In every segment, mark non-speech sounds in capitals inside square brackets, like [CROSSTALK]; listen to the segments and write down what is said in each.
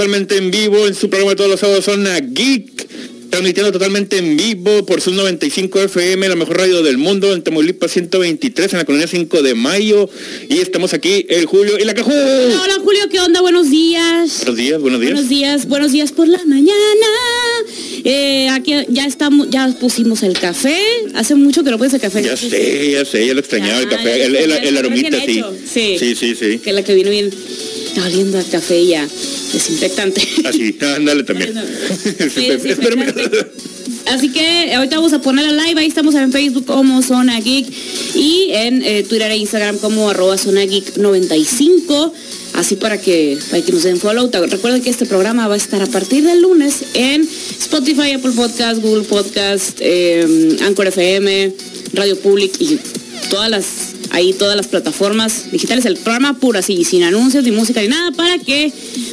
totalmente en vivo en su programa de todos los sábados Zona Geek. Transmitiendo totalmente en vivo por su 95 FM, la mejor radio del mundo, en Tamaulipas 123, en la colonia 5 de mayo. Y estamos aquí, el Julio y la Cajú. Hola, hola, Julio, ¿qué onda? Buenos días. Buenos días, buenos días. Buenos días, buenos días por la mañana. Eh, aquí ya estamos, ya pusimos el café. Hace mucho que no pones el café. Ya sé, ya sé, ya lo extrañaba el café, el, el- el aromita, sí. Sí. Sí, sí, sí. Que la que viene bien oliendo a café ya desinfectante. Así, ándale también. [LAUGHS] Sí, Espérame. desinfectante. Así que ahorita vamos a poner la live, ahí estamos en Facebook como Zona Geek y en eh, Twitter e Instagram como arroba Zona Geek 95, así para que, para que nos den follow. Recuerden que este programa va a estar a partir del lunes en Spotify, Apple Podcast, Google Podcast, eh, Anchor FM, Radio Public y todas las ahí todas las plataformas digitales, el programa puro así, sin anuncios, ni música, ni nada, para que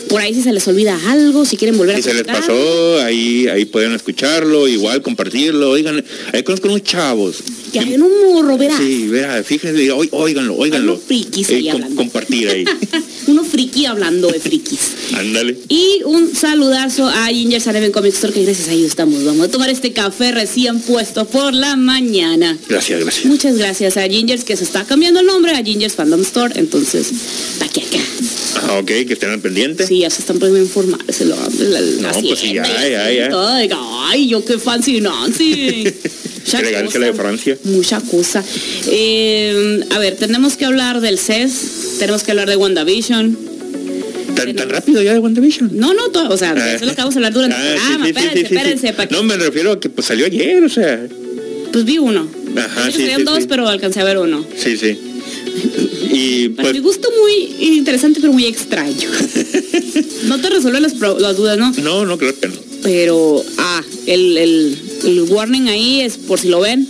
por ahí si se les olvida algo, si quieren volver a Si se les pasó, ahí, ahí pueden escucharlo, igual compartirlo. Oigan, ahí conozco unos chavos. Que hay un morro, verás. Sí, verá, fíjense, óiganlo, óiganlo. unos frikis Eh, ahí com- hablando. compartir ahí. [LAUGHS] Uno friki hablando de frikis. Ándale. Y un saludazo a Ginger Saneven Comic Store, que gracias a ellos estamos. Vamos a tomar este café recién puesto por la mañana. Gracias, gracias. Muchas gracias a Gingers, que se está cambiando el nombre a Gingers Fandom Store. Entonces, pa' que acá. Ah, ok, que estén al pendiente. Sí, ya se están poniendo la No, pues sí, ya, ya, ya. Ay, yo qué fancy Nancy. [LAUGHS] Mucha Elegancia la de cosa, Francia. Mucha cosa. Eh, a ver, tenemos que hablar del CES, tenemos que hablar de WandaVision. ¿Tan, tan rápido ya de WandaVision? No, no, todo, o sea, Ah. eso es lo que vamos a hablar durante el Ah, sí, programa. sí, sí, espérense, sí, espérense. No, me refiero a que pues salió ayer, o sea. Pues vi uno. Ajá, sí, sí, dos, pero alcancé a ver uno. Sí, sí. Y Para pues, mi gusto muy interesante, pero muy extraño. [LAUGHS] no te resuelve las dudas, ¿no? no, no creo que no. Pero, ah, el, el, el warning ahí es, por si lo ven,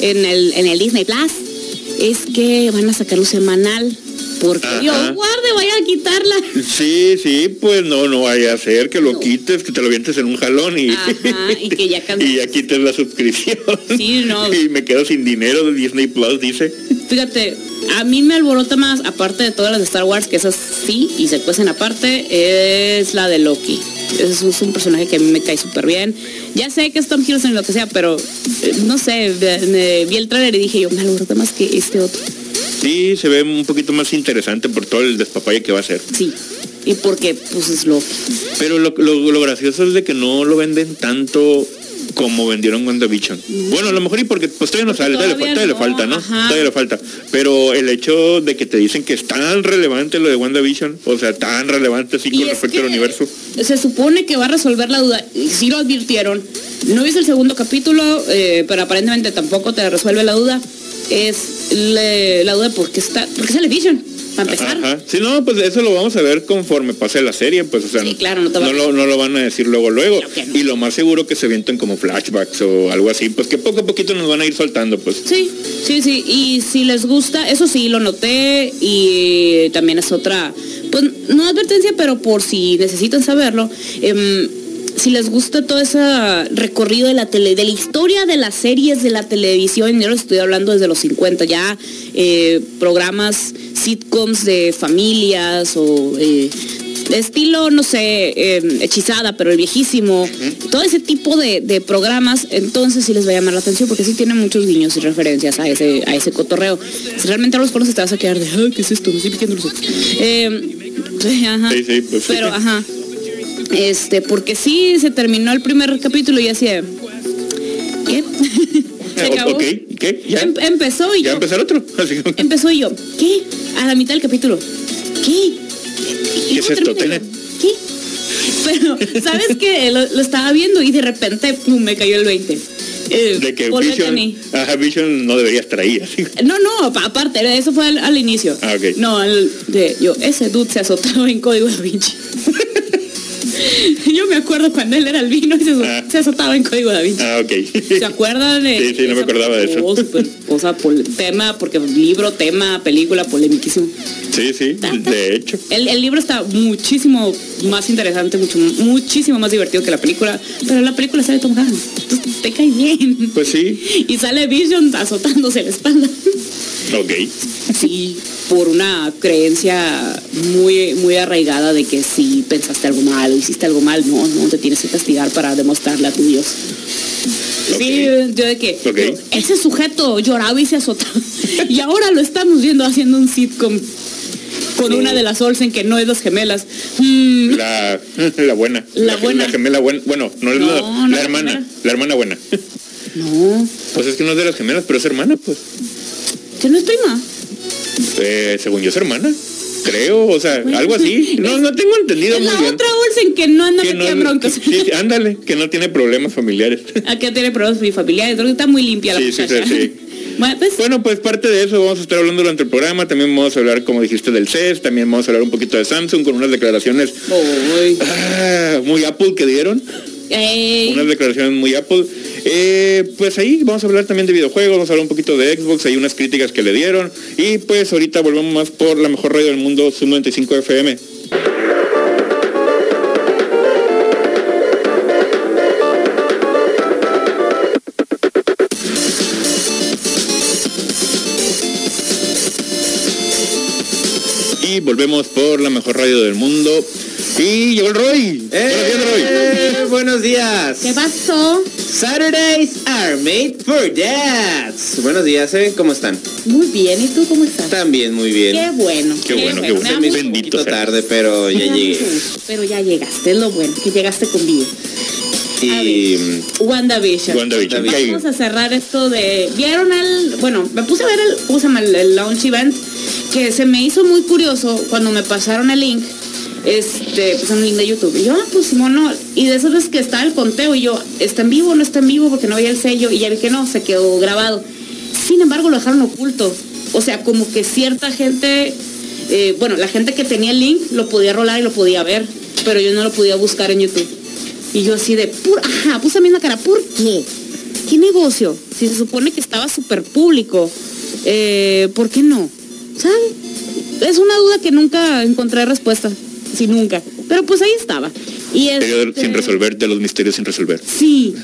en el, en el Disney Plus, es que van a sacar un semanal. Porque Ajá. Dios guarde, vaya a quitarla. Sí, sí, pues no, no vaya a ser que lo No. quites, que te lo vientes en un jalón y, Ajá, y que ya [LAUGHS] y ya quites la suscripción. Sí, no. [LAUGHS] Y me quedo sin dinero de Disney Plus, dice. Fíjate, a mí me alborota más, aparte de todas las de Star Wars, que esas sí, y se cuecen aparte, es la de Loki. Ese es un- es un personaje que a mí me cae súper bien. Ya sé que es Tom Hiddleston lo que sea, pero eh, no sé, me- vi el trailer y dije yo, me alborota más que este otro. Sí, se ve un poquito más interesante por todo el despapalle que va a ser. Sí, y porque pues es Loki. Pero lo, lo, lo gracioso es de que no lo venden tanto como vendieron WandaVision. Bueno, a lo mejor y porque pues todavía no Porque sale, todavía, le todavía fa- todavía le no, falta, ¿no? ajá. Todavía le falta. Pero el hecho de que te dicen que es tan relevante lo de WandaVision, o sea, tan relevante así con respecto al universo. Se supone que va a resolver la duda, y sí lo advirtieron. No es el segundo capítulo, eh, pero aparentemente tampoco te resuelve la duda. Es le- la duda de por qué está, por qué sale Vision, para empezar. Ajá. Sí, no, pues eso lo vamos a ver conforme pase la serie, pues, o sea, Sí, claro, no lo, no lo van a decir luego, luego. Claro que no. Y lo más seguro que se vienten como flashbacks o algo así, pues que poco a poquito nos van a ir soltando, pues. Sí, sí, sí. Y si les gusta, eso sí, lo noté y también es otra, pues no advertencia, pero por si necesitan saberlo, em, si les gusta todo ese recorrido de la tele, de la historia de las series de la televisión, yo les estoy hablando desde los 50, ya eh, programas, sitcoms de familias o... eh, estilo, no sé, eh, hechizada, pero el viejísimo, todo ese tipo de, de programas, entonces sí les va a llamar la atención porque sí tiene muchos guiños y referencias a ese, a ese cotorreo. Si realmente no los conoces te vas a quedar de, ay, ¿qué es esto? Me estoy picando los ojos. Eh, sí, ajá. Sí, sí, pues sí. Pero, ajá. Este, porque sí se terminó el primer capítulo y así de, ¿qué? [LAUGHS] se Eh, acabó. ok, ¿qué? ¿Ya? Em- empezó y ¿Ya yo, empezar otro? [LAUGHS] Así empezó y yo, ¿qué? A la mitad del capítulo, ¿qué? ¿Qué es esto, ¿Qué? Pero, ¿sabes qué? Lo, lo estaba viendo y de repente pum, me cayó el 20. Eh, de que Vision, ajá, Vision no debería estar ahí, así. No, no, pa- aparte, eso fue al, al inicio. Ah, ok. No, de yo, ese dude se azotaba en código da Vinci. [LAUGHS] yo me acuerdo cuando él era albino y se. Se azotaba en código da Vinci. Ah, ok. ¿Se acuerdan de Sí, sí, no me acordaba de eso. Súper cosa, pol- tema, porque libro, tema, película, polemiquísimo. Sí, sí, de hecho. El, el libro está muchísimo más interesante, mucho, muchísimo más divertido que la película, pero la película sale Tom Hanks, entonces te cae bien. Pues sí. Y sale Vision azotándose la espalda. Ok. Sí, por una creencia muy, muy arraigada de que si pensaste algo mal o hiciste algo mal, no, no te tienes que castigar para demostrarle a tu Dios. Sí, yo de que ese sujeto lloraba y se azotaba. y ahora lo estamos viendo haciendo un sitcom con una de las Olsen que no es las gemelas. Mm, La, [LAUGHS] la buena. La buena. La gemela buena. Bueno, no es No, la, no la es hermana. gemela. La hermana buena. no, Pues es que no es de las gemelas, pero es hermana, pues. que no es prima. Eh, según yo es hermana. Creo, o sea, algo así. [LAUGHS] No, no tengo entendido Es muy la bien. otra Olsen que no anda Que metida en no- broncas. sí, ándale, que no tiene problemas familiares. [LAUGHS] Aquí tiene problemas familiares, creo que está muy limpia la Sí, sí, muchacha. sí, sí. [LAUGHS] Bueno, pues, Bueno, pues parte de eso vamos a estar hablando durante el programa. También vamos a hablar, como dijiste, del CES. También vamos a hablar un poquito de Samsung con unas declaraciones ah, muy Apple que dieron. Unas declaraciones muy Apple. Eh, pues ahí vamos a hablar también de videojuegos, vamos a hablar un poquito de Xbox, hay unas críticas que le dieron. Y pues ahorita volvemos más por la mejor radio del mundo, Sub 95 FM. Volvemos por la mejor radio del mundo. Y llegó el Roy. Buenos días, Roy. ¡Eh! Buenos días. ¿Qué pasó? Saturdays are made for dads. Buenos días, ¿eh? ¿Cómo están? Muy bien, ¿y tú cómo estás? También muy bien. Qué bueno. Qué bueno, qué bueno. me un Bendito poquito tarde, pero ya llegué. Pero ya llegaste, es lo bueno, que llegaste con vida. Y WandaVision. WandaVision. WandaVision. Vamos a cerrar esto de... ¿Vieron el...? Bueno, me puse a ver el, ¿cómo se llama? el, el launch event, que se me hizo muy curioso cuando me pasaron el link, este, pues un link de YouTube. Y yo, ah, pues Simón, no. Y de esas veces que está el conteo y yo, ¿está en vivo o no está en vivo? Porque no veía el sello y ya vi que no, se quedó grabado. Sin embargo, lo dejaron oculto. O sea, como que cierta gente, eh, bueno, la gente que tenía el link lo podía rolar y lo podía ver, pero yo no lo podía buscar en YouTube. Y yo así de, pura, ajá, puse a mí la cara, ¿por qué? ¿Qué negocio? Si se supone que estaba súper público, eh, ¿por qué no? ¿Sabe? Es una duda que nunca encontré respuesta, sí, nunca. Pero pues ahí estaba. Y este- sin resolver, de los misterios sin resolver. Sí,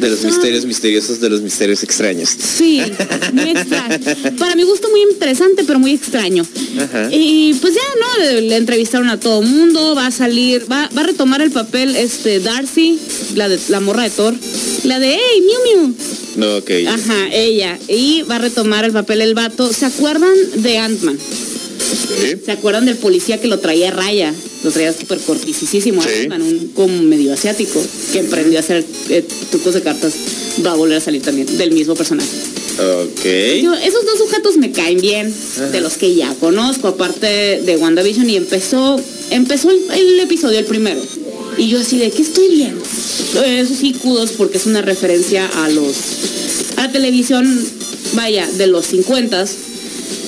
de los misterios misteriosos, de los misterios extraños. Sí, muy extraño. Para mi gusto muy interesante, pero muy extraño. Ajá. Y pues ya, ¿no? Le entrevistaron a todo mundo, va a salir, va, va a retomar el papel este Darcy, la de la morra de Thor, la de Hey, Miu Miu. No, ok. Ajá, ella. Y va a retomar el papel el vato. ¿Se acuerdan de Ant-Man? ¿Sí? ¿Se acuerdan del policía que lo traía a raya? Lo traía súper cortisísimo, Sí. Ant-Man, un como medio asiático, que emprendió a hacer eh, trucos de cartas. Va a volver a salir también, del mismo personaje. Ok. Yo, esos dos sujetos me caen bien, de los que ya conozco, aparte de WandaVision, y empezó, empezó el, el episodio, el primero. Y yo así de, ¿qué estoy viendo? Eso sí, kudos, porque es una referencia a los, a la televisión, vaya, de los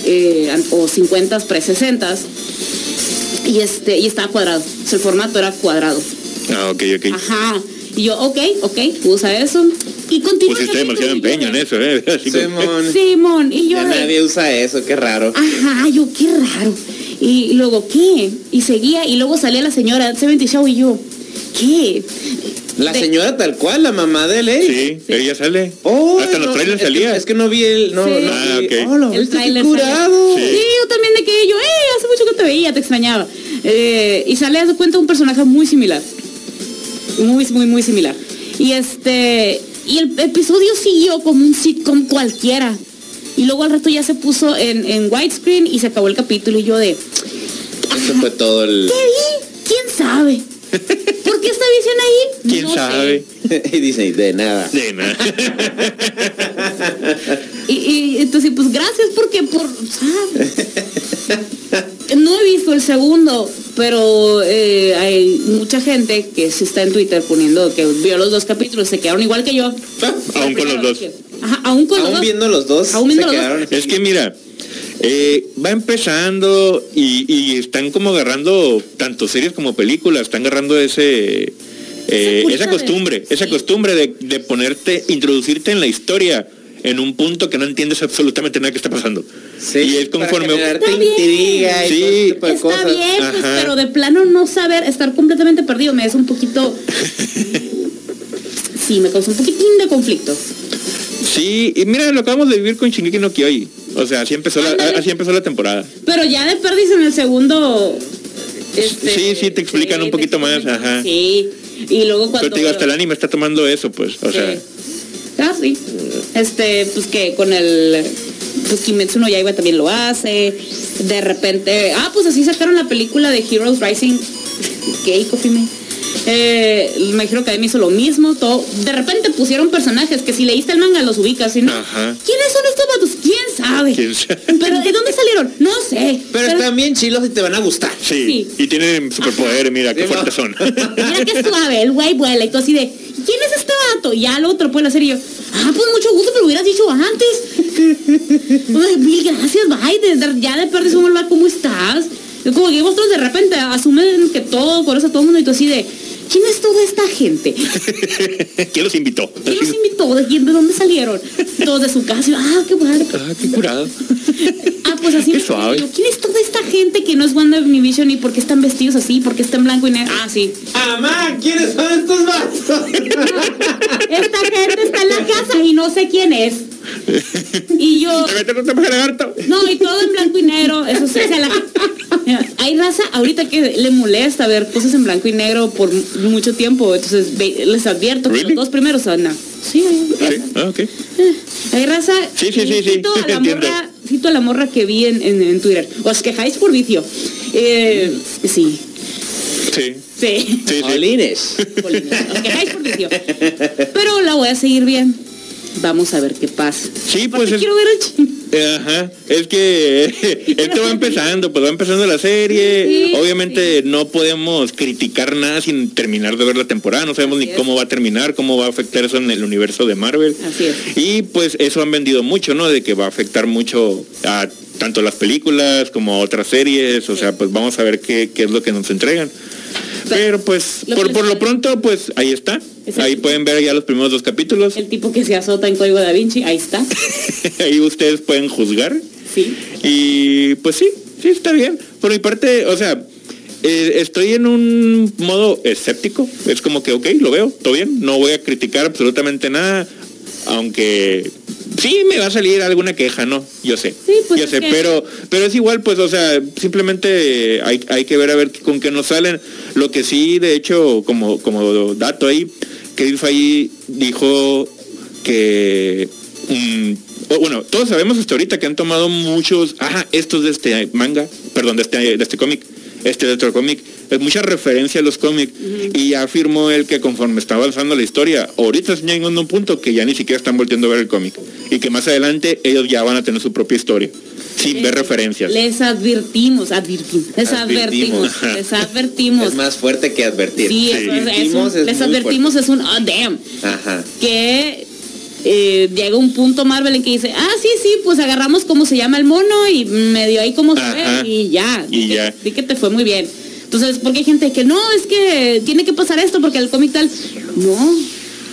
50 o 50 pre-60 y este, y estaba cuadrado. O sea, el formato era cuadrado. Ah, ok, ok. Ajá. Y yo, ok, ok, usa eso. Y continúa. Pusiste el demasiado empeño en eso, ¿eh? [LAUGHS] Simón. Simón, y yo Ya de- nadie usa eso, qué raro. Ajá, yo, qué raro. Y luego, ¿qué? Y seguía, y luego salía la señora 70 Show y yo, ¿qué? La De- señora tal cual, la mamá de Ley. Sí, Sí. ella sale. Oh, Hasta los trailers es que- salía. Es que no vi el. No, Sí. no Ah, vi-. Oh, lo El tráiler curado. Sí, yo también de que yo, eh, hace mucho que te veía, te extrañaba. Eh, y sale, de cuenta, un personaje muy similar. Muy, muy, muy similar. Y este, y el episodio siguió como un sitcom cualquiera. Y luego al rato ya se puso en, en widescreen y se acabó el capítulo y yo de, Eso fue todo el. ¿qué vi? ¿Quién sabe? ¿Por qué esta visión ahí? ¿Quién No sé. sabe? [LAUGHS] y dice, de nada. De nada. Y, y entonces, pues gracias porque por... ¿sabes? No he visto el segundo, pero eh, hay mucha gente que se está en Twitter poniendo que vio los dos capítulos, se quedaron igual que yo. Aún con los dos. Ajá, aún con los Aún dos. viendo los dos. Aún viendo se los dos. quedaron Es que mira, eh, va empezando y, y están como agarrando tanto series como películas, están agarrando ese eh, Esa esa de- costumbre, esa sí. costumbre de, de ponerte, introducirte en la historia en un punto que no entiendes absolutamente nada que está pasando. Sí, y es para conforme generarte Está bien. intriga y Sí. todo ese tipo de Está cosas. bien, pues, pero de plano no saber, estar completamente perdido me es un poquito... [LAUGHS] Sí, me causa un poquitín de conflicto. Sí, y mira, lo acabamos de vivir con Shingeki no Kyojin. O sea, así empezó, la, así empezó la temporada. Pero ya de perdis en el segundo... este, Sí, sí, te explican un poquito más, ajá. Sí. Y luego cuando... Pero te digo, hasta el anime está tomando eso, pues. O sea. Ah, sí. Este, pues que con el. Pues Kimetsu no Yaiba también lo hace. De repente. Ah, pues así sacaron la película de Heroes Rising. [LAUGHS] Gay Coffee Me. Eh, My Hero Academia hizo lo mismo. Todo. De repente pusieron personajes que si leíste el manga los ubicas, ¿sí no? Ajá. ¿Quiénes son estos vatos? ¿Quién sabe? ¿Quién sabe? Pero ¿de dónde salieron? No sé. Pero están bien chilos y te van a gustar. sí. Sí. Y tienen superpoderes, mira, qué Sí, fuertes son. [LAUGHS] Mira qué suave, el güey vuela y tú así de, ¿quién es este vato? Y ya lo otro puede hacer y yo, ah, pues mucho gusto, pero hubieras dicho antes. Ay, mil gracias, bye, ya de perdes un ¿cómo estás? Es como que vosotros de repente asumen que todo, por eso todo el mundo y tú así de, ¿quién es toda esta gente? [LAUGHS] ¿Quién los invitó? ¿Quién los invitó? ¿De quién? ¿De dónde salieron? Todos de su casa. ah, qué padre. Ah, qué curado. [LAUGHS] Pues así Qué me suave. yo, ¿Quién es toda esta gente que no es Wanda Vision y por qué están vestidos así? ¿Por qué está en blanco y negro? Ah, sí. Amá, ¿quiénes son estos vatos? Esta gente está en la casa y no sé quién es. Y yo, [LAUGHS] no y todo en blanco y negro, eso sí, se la... Hay raza ahorita que le molesta ver cosas en blanco y negro por mucho tiempo, entonces ve- les advierto que Really? los dos primeros son... no. Sí, hay raza. Sí, ah, ok. Hay raza... Sí, sí, sí, y sí, Cito a la entiendo. morra, cito a la morra que vi en, en- en Twitter. Os quejáis por vicio. Eh, sí, Sí, sí. sí, sí. Jolines. Os quejáis por vicio. Pero la voy a seguir bien. Vamos a ver qué pasa. Sí, pues es- quiero ver el chin- Eh, Ajá, es que [LAUGHS] esto va empezando, pues va empezando la serie. Sí, Obviamente no podemos criticar nada sin terminar de ver la temporada, no sabemos Así ni es. cómo va a terminar, cómo va a afectar eso en el universo de Marvel. Así es. Y pues eso han vendido mucho, ¿no? De que va a afectar mucho a tanto las películas como otras series, o sea, pues vamos a ver qué, qué es lo que nos entregan. Pero pues Lo por, por lo pronto, pues ahí está. Ahí pueden ver ya los primeros dos capítulos. El tipo que se azota en Código Da Vinci, ahí está. [LAUGHS] Ahí ustedes pueden juzgar. Sí. Y pues sí, sí está bien. Por mi parte, o sea, eh, estoy en un modo escéptico. Es como que, ok, lo veo, todo bien. No voy a criticar absolutamente nada. Aunque sí me va a salir alguna queja, ¿no? Yo sé. Sí, pues yo sé, que- pero, pero es igual, pues, o sea, simplemente hay, hay que ver a ver con qué nos salen. Lo que sí, de hecho, como, como dato ahí, Kevin Feige dijo que mm, bueno, todos sabemos hasta ahorita que han tomado muchos, ajá, estos de este manga, perdón, de este, de este cómic, este de otro cómic, es mucha referencia a los cómics y ya afirmó él que conforme está avanzando la historia, ahorita están llegando a un punto que ya ni siquiera están volviendo a ver el cómic y que más adelante ellos ya van a tener su propia historia, sin ver referencias. Les advertimos, advertimos, les Advertimos. advertimos, les advertimos. Es más fuerte que advertir. Sí, eso es- es un- es les advertimos es un oh damn. Ajá. Que eh, llega un punto Marvel en que dice, ah, sí, sí, pues agarramos cómo se llama el mono y medio ahí cómo se ve y ya. Y Di que- ya. Di que te fue muy bien. Entonces, porque hay gente que no, es que tiene que pasar esto porque el cómic tal. No,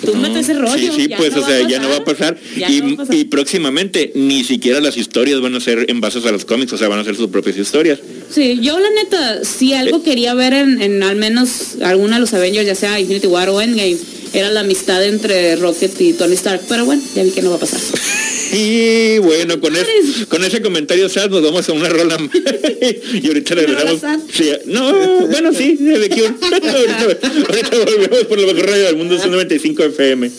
tú No, metes ese rollo. Sí, sí, pues, no o sea, ya no va a pasar. Y, no va a pasar. y próximamente ni siquiera las historias van a ser en bases a los cómics, o sea, van a ser sus propias historias. Sí, yo la neta, si algo quería ver en, en al menos alguna de los Avengers, ya sea Infinity War o Endgame, era la amistad entre Rocket y Tony Stark. Pero bueno, ya vi que no va a pasar. [LAUGHS] Y bueno, con, es- con ese comentario sad nos vamos a una rola más. y ahorita ¿Una rola regresamos. Sí, no, bueno, sí, de Cure. [LAUGHS] ahorita, ahorita volvemos por la mejor radio del mundo, es 95 FM.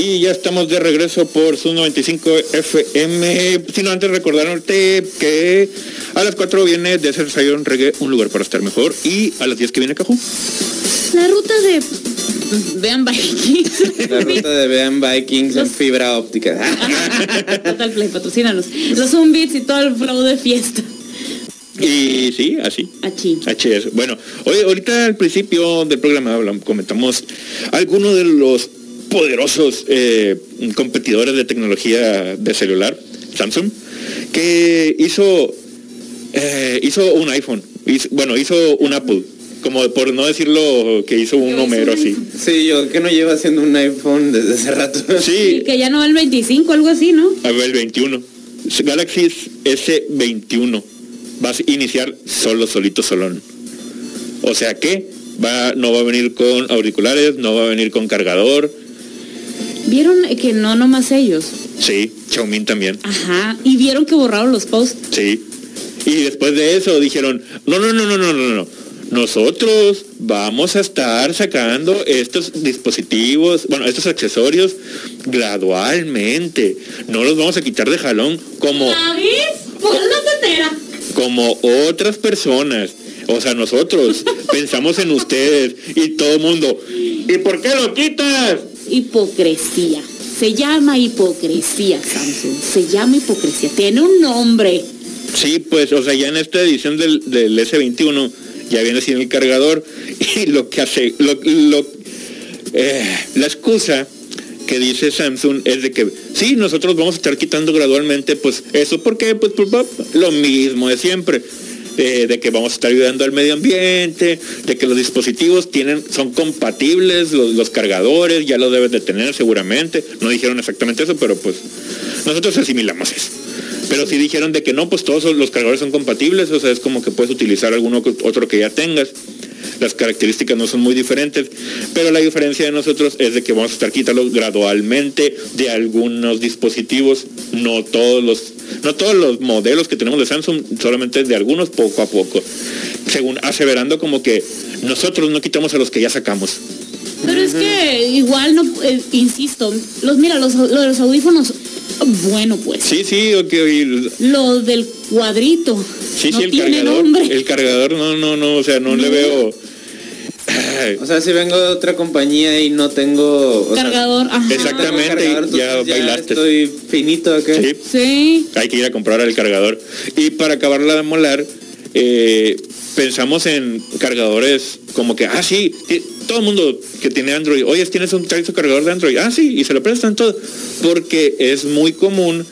Y ya estamos de regreso por su 95 FM. Sino antes recordarte que a las 4 viene de Ser Zion Reggae, un lugar para estar mejor. Y a las 10 que viene Cajú. La ruta de... [LAUGHS] Vean Vikings. La ruta de Vean Vikings en fibra óptica. [LAUGHS] Total Play, patrocínanos. Los Zumbits y todo el flow de fiesta. Y sí, así. Aquí. HS. Bueno, hoy, ahorita al principio del programa hablamos, comentamos algunos de los poderosos eh, competidores de tecnología de celular, Samsung, que hizo eh, hizo un iPhone, hizo- bueno, hizo un Apple, como por no decirlo que hizo un Homero así. Sí, yo que no llevo haciendo un iPhone desde hace rato. [LAUGHS] Y Sí, que ya no va el 25, algo así, ¿no? a ver, el 21. Galaxy S21 va a iniciar solo, solito, solón. O sea que Va, no va a venir con auriculares, no va a venir con cargador. Vieron que no nomás ellos. Sí, Xiaomi también. Ajá. Y vieron que borraron los posts. Sí. Y después de eso dijeron, no, no, no, no, no, no, no. Nosotros vamos a estar sacando estos dispositivos, bueno, estos accesorios gradualmente. No los vamos a quitar de jalón como, como otras personas. O sea, nosotros [LAUGHS] pensamos en ustedes y todo el mundo. ¿Y por qué lo quitas? Hipocresía. Se llama hipocresía, Samsung. Se llama hipocresía. Tiene un nombre. Sí, pues, o sea, ya en esta edición del, del S21 ya viene sin el cargador [LAUGHS] y lo que hace, eh, la excusa que dice Samsung es de que sí, nosotros vamos a estar quitando gradualmente, pues eso, porque Pues, pues lo mismo de siempre. de que vamos a estar ayudando al medio ambiente, de que los dispositivos tienen, son compatibles, los, los cargadores ya lo debes de tener seguramente. No dijeron exactamente eso, pero pues nosotros asimilamos eso. Pero si dijeron de que no, pues todos los cargadores son compatibles, o sea, es como que puedes utilizar alguno otro que ya tengas. Las características no son muy diferentes, pero la diferencia de nosotros es de que vamos a estar quitando gradualmente de algunos dispositivos, no todos los, no todos los modelos que tenemos de Samsung, solamente de algunos poco a poco. Según aseverando como que nosotros no quitamos a los que ya sacamos. Pero es que igual no, eh, insisto, los mira, los, los audífonos bueno, pues. Sí, sí, ok. Lo del cuadrito. Sí, sí, el cargador. El cargador, no, no, no, o sea, no, le veo. O sea, si vengo de otra compañía y no tengo... cargador, ajá. Exactamente, ya, bailaste. Estoy finito acá. Sí. sí. Hay que ir a comprar el cargador. Y para acabarla de molar, eh, pensamos en cargadores como que, ah, sí, todo el mundo que tiene Android, oye, tienes un cargador de Android, ah, sí, y se lo prestan todo, porque es muy común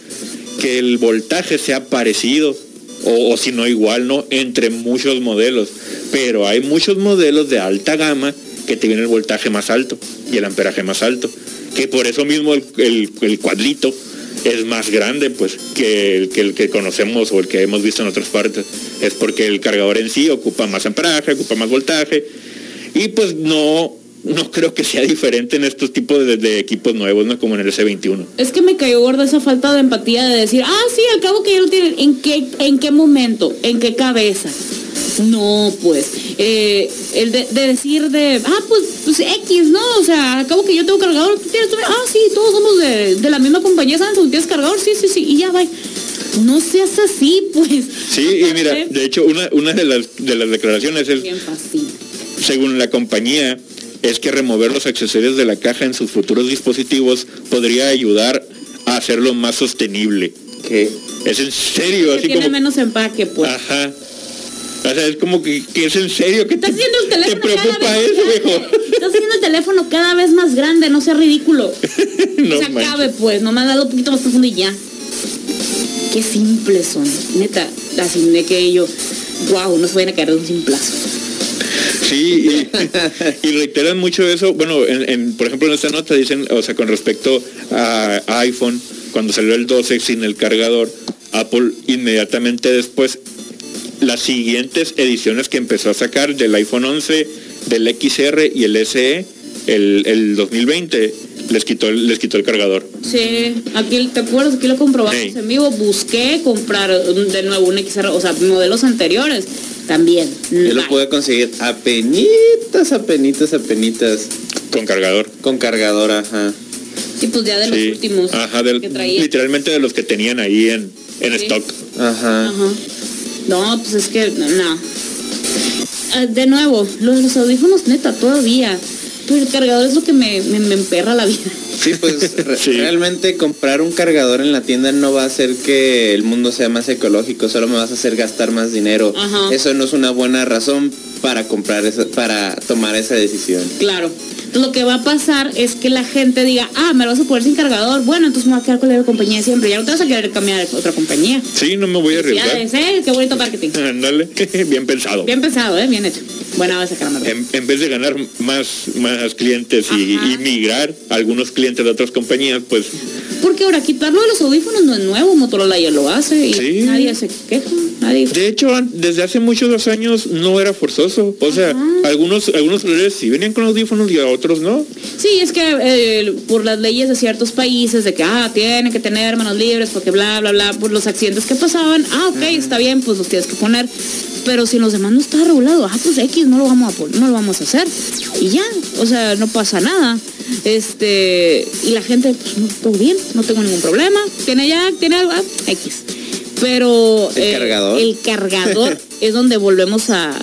que el voltaje sea parecido, o, si no igual, ¿no? Entre muchos modelos, pero hay muchos modelos de alta gama que tienen el voltaje más alto y el amperaje más alto, que por eso mismo el, cuadrito es más grande pues que el, que el que conocemos o el que hemos visto en otras partes. Es porque el cargador en sí ocupa más amperaje, ocupa más voltaje y pues no, no creo que sea diferente en estos tipos de, equipos nuevos, ¿no? Como en el S21. Es que me cayó gorda esa falta de empatía de decir, ah, sí, al cabo que ya lo tienen, ¿en qué, en qué momento? ¿En qué cabeza? No, pues, eh, el de, decir de, ah, pues, pues X, ¿no? O sea, al cabo que yo tengo cargador, ¿tú tienes? Ah, sí, todos somos de, la misma compañía, ¿sabes? ¿Tú tienes cargador? Sí, sí, sí, y ya, va. No seas así, [LAUGHS] pues. Sí, y mira, de hecho, una, una de, las, de las declaraciones es... Bien según la compañía, es que remover los accesorios de la caja en sus futuros dispositivos podría ayudar a hacerlo más sostenible. ¿Qué? Es en serio, así tiene menos empaque, pues. Ajá. O sea, es como que, es en serio. que te, haciendo el teléfono ¿Te preocupa eso, viejo? Estás haciendo el teléfono cada vez más grande, no [LAUGHS] sea ridículo. no se acabe, pues. No me ha dado un poquito más profundo y ya. Qué simples son. Neta, así de que yo, wow, no se vayan a caer de un simplazo. Sí, y, reiteran mucho eso. Bueno, en, por ejemplo, en esta nota dicen, o sea, con respecto a, iPhone, cuando salió el 12 sin el cargador, Apple inmediatamente después, las siguientes ediciones que empezó a sacar del iPhone 11, del XR y el SE, el, el 2020, les quitó, les quitó el cargador. Sí, aquí te acuerdas, aquí lo comprobamos en vivo, busqué comprar de nuevo un XR, o sea, modelos anteriores también. Yo lo pude conseguir a penitas, a penitas, a penitas. Con cargador. Con cargador, ajá. Sí, pues ya de los últimos. Ajá, literalmente de los que tenían ahí en, en stock. Ajá. Ajá. No, pues es que, no. Ah, de nuevo, los, los audífonos neta, todavía. Pero el cargador es lo que me, me emperra la vida. Sí, pues [LAUGHS] realmente comprar un cargador en la tienda no va a hacer que el mundo sea más ecológico, solo me vas a hacer gastar más dinero. Eso no es una buena razón para comprar esa, para tomar esa decisión. Claro lo que va a pasar es que la gente diga, ah, me lo vas a poner sin cargador, bueno, entonces me voy a quedar con la compañía siempre, ya no te vas a querer cambiar a otra compañía. Sí, no me voy a arriesgar. ¿eh? Qué bonito marketing. [LAUGHS] Ándale, [LAUGHS] bien pensado. Bien pensado, ¿eh? bien hecho. Buena base, caramba. En, en vez de ganar más, más clientes y, migrar algunos clientes de otras compañías, pues... Porque ahora quitarlo de los audífonos no es nuevo, Motorola ya lo hace y nadie se queja. Nadie... De hecho, desde hace muchos años no era forzoso eso. O sea, algunos algunos celulares sí venían con audífonos y a otros no. Sí, es que eh, por las leyes de ciertos países, de que, ah, tienen que tener manos libres porque bla, bla, bla, por los accidentes que pasaban, ah, ok, está bien, pues los tienes que poner. Pero si los demás no está regulado, ah, pues X, no lo vamos a poner, no lo vamos a hacer. Y ya, o sea, no pasa nada. Este, y la gente, pues, no, todo bien, no tengo ningún problema. Tiene ya, tiene algo, ah, X. Pero el eh, cargador, el cargador [LAUGHS] es donde volvemos a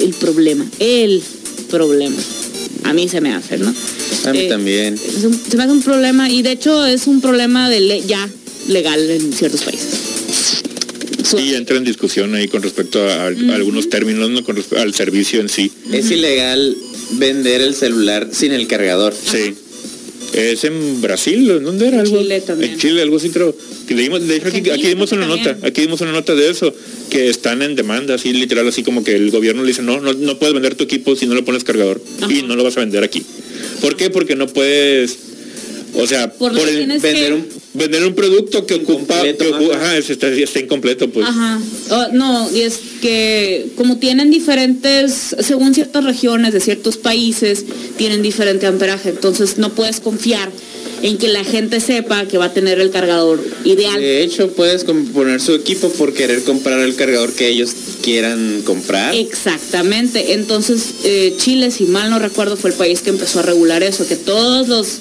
el problema, el problema. A mí se me hace, ¿no? A mí eh, también. se me hace un problema y de hecho es un problema de ya legal en ciertos países. Y entra en discusión ahí con respecto a, algunos términos, ¿no? Con respecto al servicio en sí. Es ilegal vender el celular sin el cargador. Sí. Es en Brasil, ¿dónde era? Algo? Chile también. En Chile, algo así, que leímos, de hecho aquí, dimos una nota, aquí dimos una nota de eso, que están en demanda, así literal, así como que el gobierno le dice, no, no, no puedes vender tu equipo si no le pones cargador y no lo vas a vender aquí. ¿Por qué? Porque no puedes, o sea, por, vender un vender un producto que ocupa, ajá, está, está, incompleto, pues. Ajá. Oh, no, y es que como tienen diferentes, según ciertas regiones de ciertos países, tienen diferente amperaje, entonces no puedes confiar en que la gente sepa que va a tener el cargador ideal. De hecho, puedes poner su equipo por querer comprar el cargador que ellos quieran comprar. Exactamente. Entonces, eh, Chile, si mal no recuerdo, fue el país que empezó a regular eso, que todos los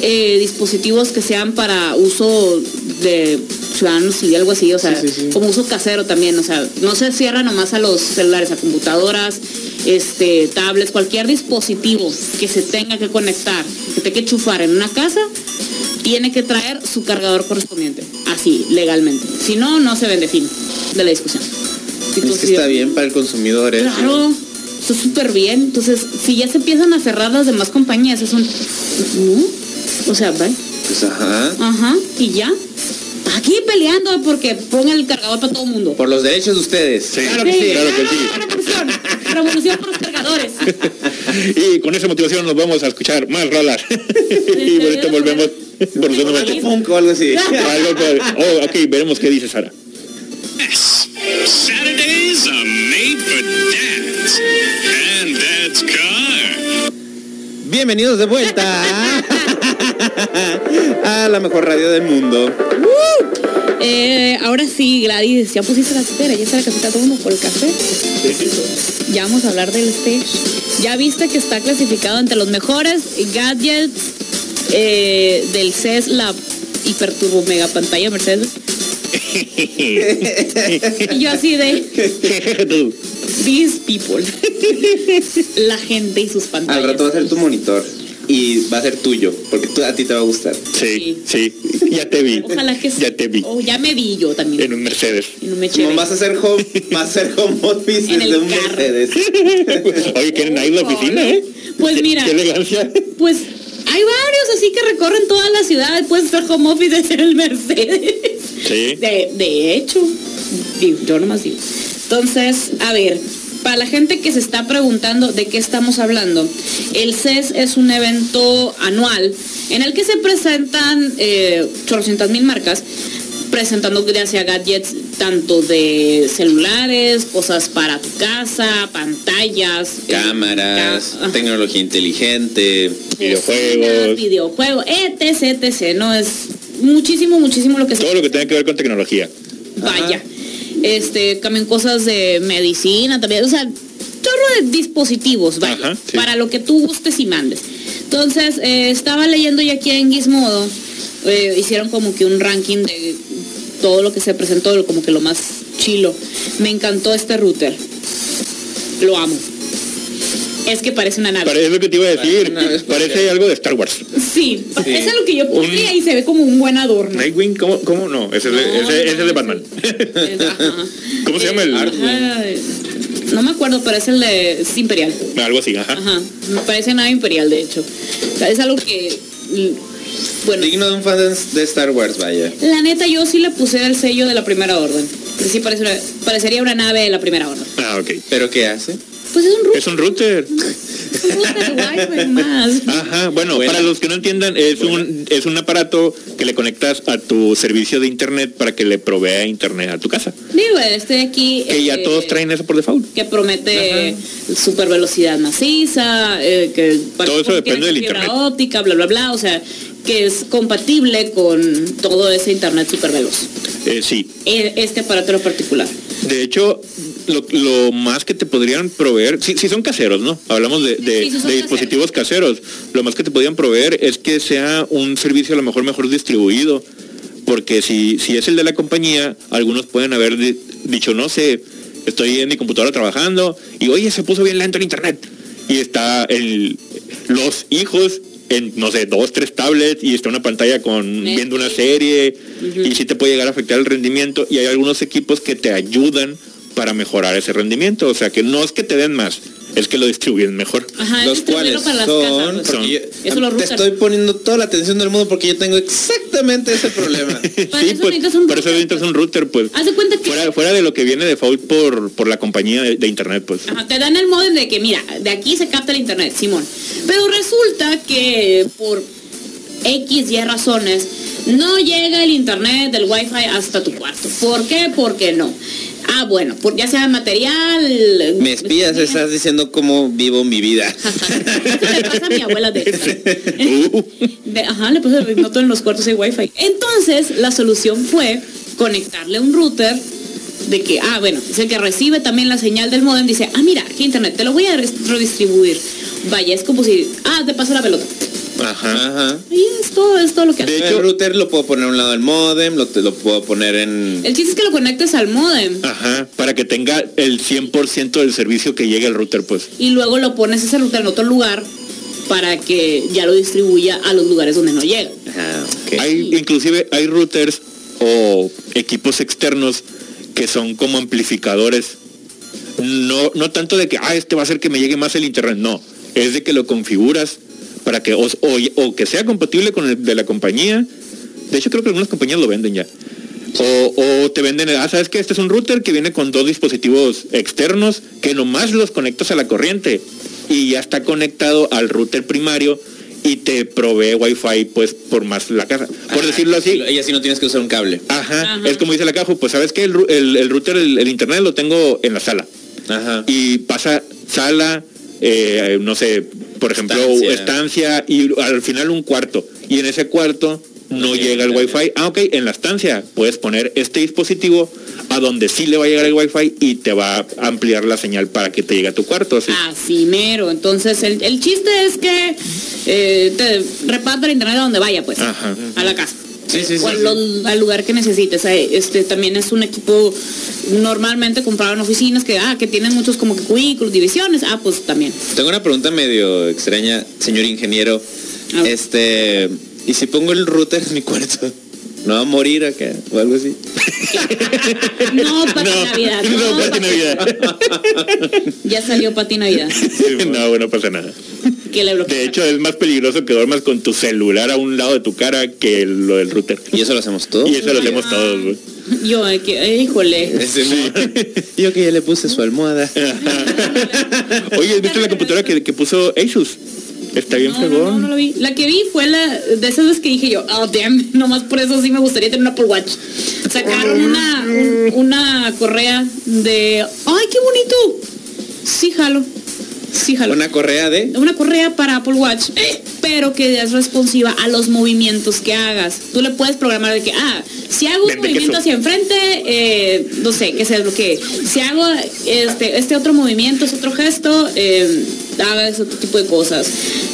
eh, dispositivos que sean para uso de ciudadanos y algo así, o sea, como uso casero también, o sea, no se cierra nomás a los celulares, a computadoras, este, tablets, cualquier dispositivo que se tenga que conectar, que tenga que enchufar en una casa, tiene que traer su cargador correspondiente, así, legalmente. Si no, no se vende fin de la discusión. es que está bien para el consumidor, ¿eh? Claro, está súper bien. Entonces, si ya se empiezan a cerrar las demás compañías, es un... O sea, ¿ve? Pues ajá. Ajá, y ya. Aquí peleando porque pongan el cargador para todo el mundo. Por los derechos de ustedes. Sí, claro que sí, claro que sí. Revolución, revolución por los cargadores. [LAUGHS] y con esa motivación nos vamos a escuchar más rolas. [LAUGHS] y ahorita volvemos. Por o algo así. oh, ok, veremos qué dice Sara. Saturdays are made for dads. And dad's car. Bienvenidos de vuelta. [LAUGHS] a [LAUGHS] la mejor radio del mundo. Eh, ahora sí, Gladys, ya pusiste la cafetera, ya está la cafeta todo mundo por el café. Ya vamos a hablar del stage. Ya viste que está clasificado entre los mejores gadgets eh, del CES, la hiperturbo mega pantalla Mercedes. [LAUGHS] yo así de these people. la gente y sus pantallas. Al rato va a ser tu monitor y va a ser tuyo, porque tú, a ti te va a gustar. Sí, sí, ya te vi. Ojalá que sí. Ya te vi. Oh, ya me vi yo también. En un Mercedes. En un Mercedes. vas a hacer home, vas a hacer home office desde un Mercedes. [LAUGHS] Oye, ¿quieren ahí la oficina, eh? Pues mira. Qué elegancia. Pues hay varios así que recorren toda la ciudad, puedes hacer home office desde el Mercedes. Sí. De, de hecho, yo nomás digo. Entonces, a ver, para la gente que se está preguntando de qué estamos hablando, el CES es un evento anual en el que se presentan eh, mil marcas presentando gracias gadgets tanto de celulares, cosas para tu casa, pantallas, eh, cámaras, tecnología inteligente, videojuegos, videojuegos, etc, etc, no es muchísimo, muchísimo lo que todo lo que tenga que ver con tecnología. Vaya este, también cosas de medicina, también, o sea, todo de dispositivos, vaya, para lo que tú gustes y mandes. Entonces, eh, estaba leyendo ya aquí en Gizmodo, eh, hicieron como que un ranking de todo lo que se presentó, como que lo más chilo. Me encantó este router. Lo amo. Es que parece una nave. Parece lo que te iba a decir. Parece, algo de Star Wars. Sí, es lo que yo pondría y se ve como un buen adorno. Nightwing, ¿cómo, cómo no? Es el, es el de Batman. ¿Cómo se llama el? no me acuerdo, pero es el de es Imperial. Algo así, ajá. Ajá. Me parece nave Imperial, de hecho. O sea, es algo que bueno. Digno de un fan de Star Wars, vaya. La neta, yo sí le puse el sello de la primera orden. Sí, parecería una nave de la primera orden. Ah, ok. ¿Pero qué hace? Pues es un router. Es un router. [LAUGHS] Ajá, bueno, para los que no entiendan, es un es un aparato que le conectas a tu servicio de internet para que le provea internet a tu casa. Digo, este de aquí. Que ya eh, todos traen eso por default. Que promete super velocidad maciza, eh, que Todo eso depende del internet. óptica, bla, bla, bla. O sea, que es compatible con todo ese internet super veloz. Eh, sí. E- Este aparato en particular. De hecho, lo, lo más que te podrían proveer, si, si son caseros, ¿no? Hablamos de, de- Sí, sí son de dispositivos caseros. Lo más que te podrían proveer es que sea un servicio a lo mejor mejor distribuido. Porque si, si es el de la compañía, algunos pueden haber di- dicho, no sé, estoy en mi computadora trabajando y oye, se puso bien lento el internet. Y está el, los hijos en, no sé, dos, tres tablets y está una pantalla con viendo una serie y sí te puede llegar a afectar el rendimiento y hay algunos equipos que te ayudan para mejorar ese rendimiento. O sea que no es que te den más, es que lo distribuyen mejor. Ajá, los cuales para las casas, son, pues. porque yo- Eso lo te estoy poniendo toda la atención del mundo porque yo tengo exactamente ese problema. [LAUGHS] Para sí, eso pues necesitas un por eso necesitas un router, pues. Haz de cuenta que Fuera, fuera de lo que viene default por, por la compañía de, de internet, pues. Ajá, te dan el modem de que, mira, de aquí se capta el internet, Simón. Pero resulta que por X y razones no llega el internet del wifi hasta tu cuarto. ¿Por qué? Porque no. Ah, bueno, por, ya sea material... Me espías, estás diciendo cómo vivo mi vida. Eso le pasa a mi abuela de [LAUGHS] De- ajá, le puse no todos en los cuartos hay wifi. Entonces, la solución fue conectarle un router de que, ah, bueno, es el que recibe también la señal del modem, dice, ah, mira, aquí internet, te lo voy a redistribuir. Vaya, es como si, ah, te paso la pelota. Ajá. Ajá. Y es todo, es todo lo que De hace. hecho- el router lo puedo poner a un lado del modem, lo, te lo puedo poner en... El chiste es que lo conectes al modem Ajá, para que tenga el 100% del servicio que llegue al router, pues. y luego lo pones ese router en otro lugar para que ya lo distribuya a los lugares donde no llega. Ah, ok. Hay, inclusive hay routers o equipos externos que son como amplificadores. No, no tanto de que, ah, este va a hacer que me llegue más el internet, no. Es de que lo configuras para que, o, o- o que sea compatible con el de la compañía. De hecho, creo que algunas compañías lo venden ya. O, o te venden, ah, sabes que este es un router que viene con dos dispositivos externos que nomás los conectas a la corriente y ya está conectado al router primario y te provee wifi pues por más la casa. Por decirlo así. Y así no tienes que usar un cable. Ajá, Ajá. es como dice la caja, pues sabes que el- el router, el, el internet lo tengo en la sala. Ajá. Y pasa sala, eh, no sé, por ejemplo, Estancia. estancia. y al final un cuarto. Y en ese cuarto no, llega el wifi. Ah, ok, en la estancia puedes poner este dispositivo a donde sí le va a llegar el wifi y te va a ampliar la señal para que te llegue a tu cuarto. así. Así mero. Entonces, el, el chiste es que eh, te reparta el internet a donde vaya, pues. Ajá. A la casa. Sí, sí, sí, O al, sí. lo- al lugar que necesites. Este también es un equipo normalmente comprado en oficinas que, ah, que tienen muchos como que cubículos, divisiones. Ah, pues también. Tengo una pregunta medio extraña, señor ingeniero. Este, ¿y si pongo el router en mi cuarto? ¿No va a morir acá o algo así? [LAUGHS] No, Pati No, Navidad. [LAUGHS] no, No, Pati Navidad. Ya salió Pati Navidad. no, bueno, pasa nada. Que le. De hecho, es más peligroso que duermas con tu celular a un lado de tu cara que lo del router. Y eso lo hacemos todos. Y eso lo hacemos todos, güey. Yo, eh, que, eh, híjole. [LAUGHS] Yo que ya le puse su almohada. Oye, ¿has visto la computadora que, que puso Asus? Está bien No, no, no, no lo vi. La que vi fue la de esas veces que dije yo, oh damn, [LAUGHS] nomás por eso sí me gustaría tener un Apple Watch. Sacaron una, un- una correa de, ay, qué bonito. Sí, jalo. Sí, jalo. Una correa de... Una correa para Apple Watch, pero que es responsiva a los movimientos que hagas. Tú le puedes programar de que, ah, si hago un movimiento hacia enfrente, eh, no sé, que se desbloquee. Si hago este, este otro movimiento, este otro gesto, eh, haga ese otro tipo de cosas.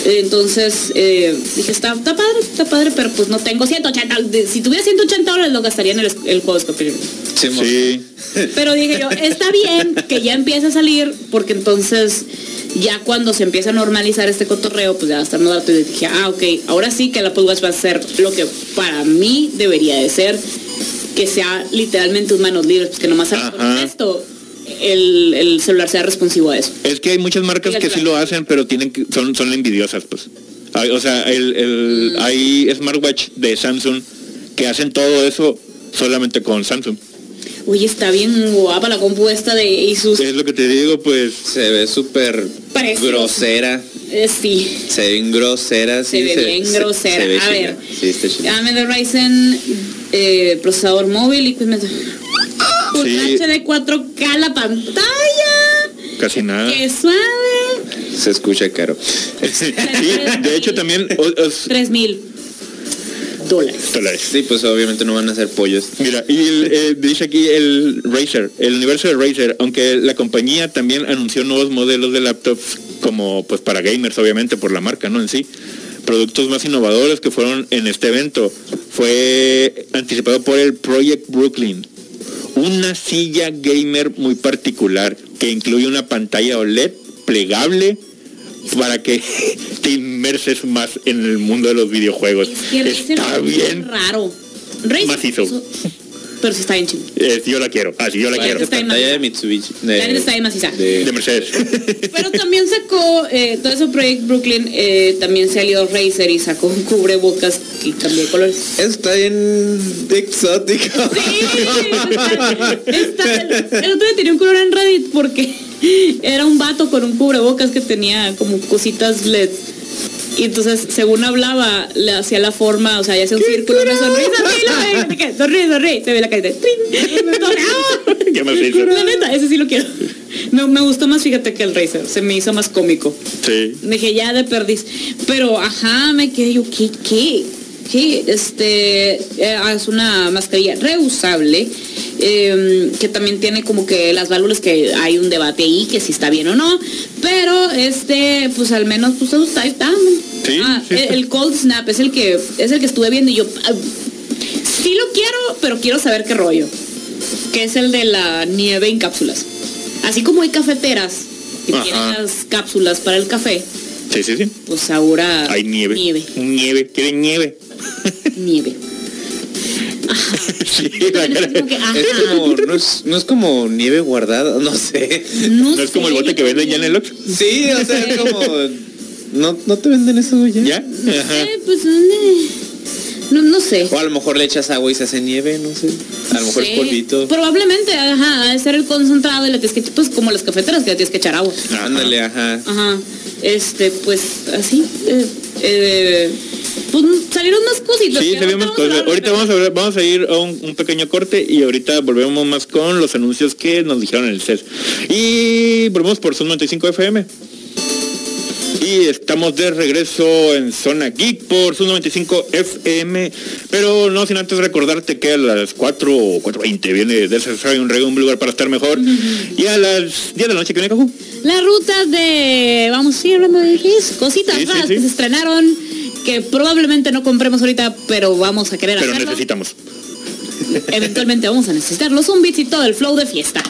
Entonces, eh, dije, está, está padre, está padre, pero pues no tengo 180. de- Si tuviera 180 dólares, lo gastaría en el, el juego de Scorpion. Sí. Pero dije yo, está bien que ya empiece a salir, porque entonces ya cuando se empieza a normalizar este cotorreo, pues ya va a estar barato. Y dije, ah, ok, ahora sí que la Apple Watch va a ser lo que para mí debería de ser, que sea literalmente un manos libres, pues que nomás con esto, el, el celular sea responsivo a eso. Es que hay muchas marcas que sí lo hacen, pero tienen que, son, son envidiosas, pues. Hay- o sea, el, el- Mm. hay smartwatch de Samsung que hacen todo eso solamente con Samsung. Oye, está bien guapa la compuesta de Asus. Es lo que te digo, pues. Se ve súper grosera Eh, sí. Se ven groseras. Se sí, ve bien grosera. se ve a ver. Sí. AMD Ryzen, eh, procesador móvil y pues me... Full Sí. HD 4K la pantalla. Casi nada. Qué suave. Se escucha caro. Sí, [LAUGHS] de hecho también 3 mil dólares. dólares. Sí, pues obviamente no van a ser pollos. Mira, y el, eh, dice aquí el Razer, el universo de Razer, aunque la compañía también anunció nuevos modelos de laptops como pues para gamers obviamente por la marca, ¿no? En sí. Productos más innovadores que fueron en este evento. Fue anticipado por el Project Brooklyn. Una silla gamer muy particular que incluye una pantalla OLED plegable para que [LAUGHS] te inmerses más en el mundo de los videojuegos. Es que Está bien raro. Razer, Macizo. Pero sí está bien chido. Eh, yo la quiero, así yo la quiero. Está bien de Mitsubishi. La está bien maciza. de- De Mercedes. [LAUGHS] Pero también sacó, eh, todo eso Project Brooklyn, eh, también salió Razer y sacó un cubrebocas y cambió de colores. Está bien exótico. Sí, está- está- el, [LAUGHS] el otro día tenía un color en Reddit porque [LAUGHS] era un vato con un cubrebocas que tenía como cositas LED. Y entonces, según hablaba, le hacía la forma, o sea, ya hacía un círculo, una sonrisa, sonríe, sonríe, se ve la carita. [LAUGHS] [LAUGHS] ¿Qué hizo? La neta, ese sí lo quiero. Me, me gustó más, fíjate, que el Razer. Se me hizo más cómico. Sí. Dije, ya de perdiz. Pero, ajá, me quedé yo, ¿qué? ¿Qué? ¿Qué? Este, eh, es una mascarilla reusable. eh, que también tiene como que las válvulas que hay un debate ahí, que si está bien o no. Pero, este, pues al menos, pues está, está. Sí, Ah, sí el, Cold Snap es el que es el que estuve viendo y yo ah, sí lo quiero, pero quiero saber qué rollo. Que es el de la nieve en cápsulas. Así como hay cafeteras que Ajá. tienen las cápsulas para el café, Sí, sí, sí. pues ahora Hay nieve. Nieve. Nieve. ¿Quieren nieve? Nieve. sí, la cara. Como que, ajá. Es como, no es, no es como nieve guardada, no sé. No, ¿No es como el bote que venden ya en el. Oxxo? Sí, o sea, es como. ¿No, no te venden eso ya? ¿Ya? No Ajá. sé, pues eh, no, no sé. O a lo mejor le echas agua y se hace nieve, no sé. A lo mejor Sí. es polvito. Probablemente, ajá, ha de ser el concentrado y le tienes que pues como las cafeteras que le tienes que echar agua. Ándale, ajá. Ajá. Este, pues así. eh, eh, pues salieron más cositas. Sí, ahorita más vamos a cosas. Ahorita vamos a, ver, vamos a ir a un, un pequeño corte y ahorita volvemos más con los anuncios que nos dijeron en el CES. Y volvemos por Zoom 95 FM. Y estamos de regreso en Zona Geek por Zoom 95 FM. Pero no sin antes recordarte que a las 4 o 4.20 viene de un un lugar para estar mejor. Y a las 10 de la noche que viene Cajú. Las rutas de. Vamos a ir hablando de qué es, cositas Sí, sí, raras sí. que se estrenaron. Que probablemente no compremos ahorita, pero vamos a querer Pero hacerlo. necesitamos. Eventualmente vamos a necesitar los zumbits y todo el flow de fiesta.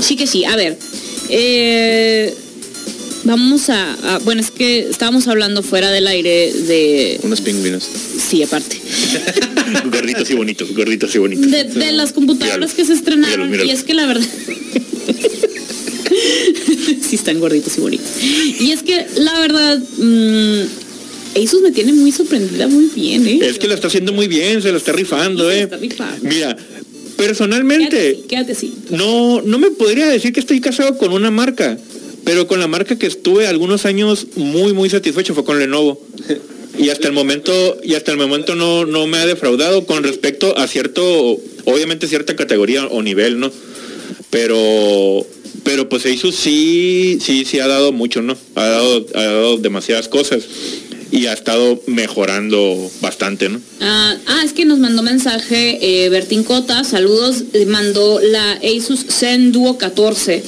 Sí que sí, a ver. eh, vamos a, a- Bueno, es que estábamos hablando fuera del aire de. Unos pingüinos. Sí, aparte. [LAUGHS] gorditos y bonitos, gorditos y bonitos. De, de las computadoras que se estrenaron. Y es que la verdad. [LAUGHS] sí, están gorditos y bonitos. Y es que la verdad. mm, Asus me tiene muy sorprendida muy bien, ¿eh? Es que lo está haciendo muy bien, se lo está rifando, eh. está rifando. Mira, Quédate personalmente, así, quédate así. no, no me podría decir que estoy casado con una marca, pero con la marca que estuve algunos años muy, muy satisfecho fue con Lenovo. Y hasta el momento, y hasta el momento no, no me ha defraudado con respecto a cierto, obviamente cierta categoría o nivel, ¿no? Pero, pero pues Asus sí, sí, sí ha dado mucho, ¿no? Ha dado, ha dado demasiadas cosas y ha estado mejorando bastante, ¿no? Ah, ah, es que nos mandó mensaje eh, Bertín Cota, saludos, mandó la Asus Zen Duo 14,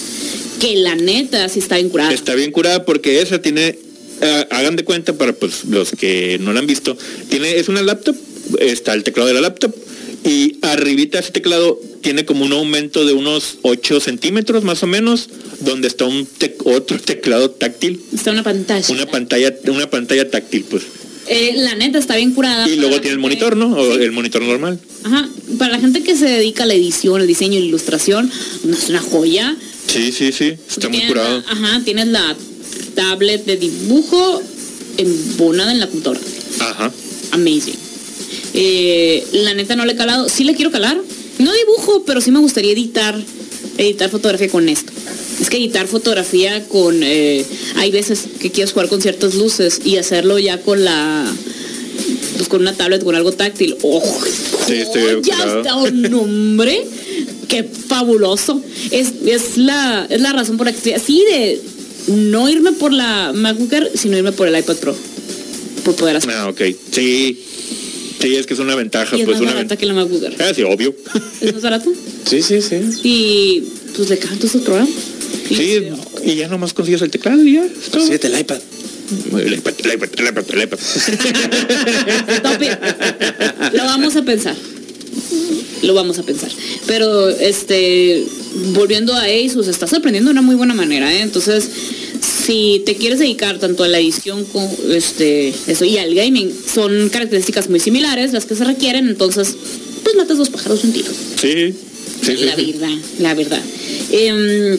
que la neta sí está bien curada. Está bien curada porque esa tiene, ah, hagan de cuenta para pues, los que no la han visto, tiene, es una laptop, está el teclado de la laptop y arribita ese teclado tiene como un aumento de unos 8 centímetros más o menos, donde está un tec- otro teclado táctil, Está una pantalla. una pantalla, una pantalla táctil pues. Eh, la neta está bien curada. Y luego tiene el monitor, ¿no? O Sí. el monitor normal. Ajá, para la gente que se dedica a la edición, el diseño la ilustración, no es una joya. Sí, sí, sí, está muy curado. la- ajá, tienes la tablet de dibujo embonada en la computadora. Ajá. Amazing. Eh, la neta no le he calado. Sí le quiero calar. No dibujo, pero sí me gustaría editar, editar fotografía con esto. es que editar fotografía con, eh, hay veces que quieres jugar con ciertas luces y hacerlo ya con la, pues con una tablet, con algo táctil. ¡Oh! Sí, estoy ya está un nombre. [LAUGHS] Qué fabuloso. Es, es, la, es la razón por la que estoy así de no irme por la MacBook Air, sino irme por el iPad Pro. Por poder hacer. Ah, ok. Sí. Sí, es que es una ventaja. Y es pues más una barata que la MacBook Air. Ah, sí, obvio. Es más barato. [LAUGHS] Sí, sí, sí. Y pues le canto su programa. Sí, y ya nomás consigues el teclado y ya. Consíguete el iPad. El iPad, el iPad, el iPad, [LAUGHS] el iPad. Lo vamos a pensar. Lo vamos a pensar. Pero este volviendo a Asus, estás aprendiendo de una muy buena manera, ¿eh? Entonces, si te quieres dedicar tanto a la edición como este eso y al gaming, son características muy similares las que se requieren, entonces pues matas dos pájaros de un tiro. Sí. Sí, sí, la verdad, la verdad. Em,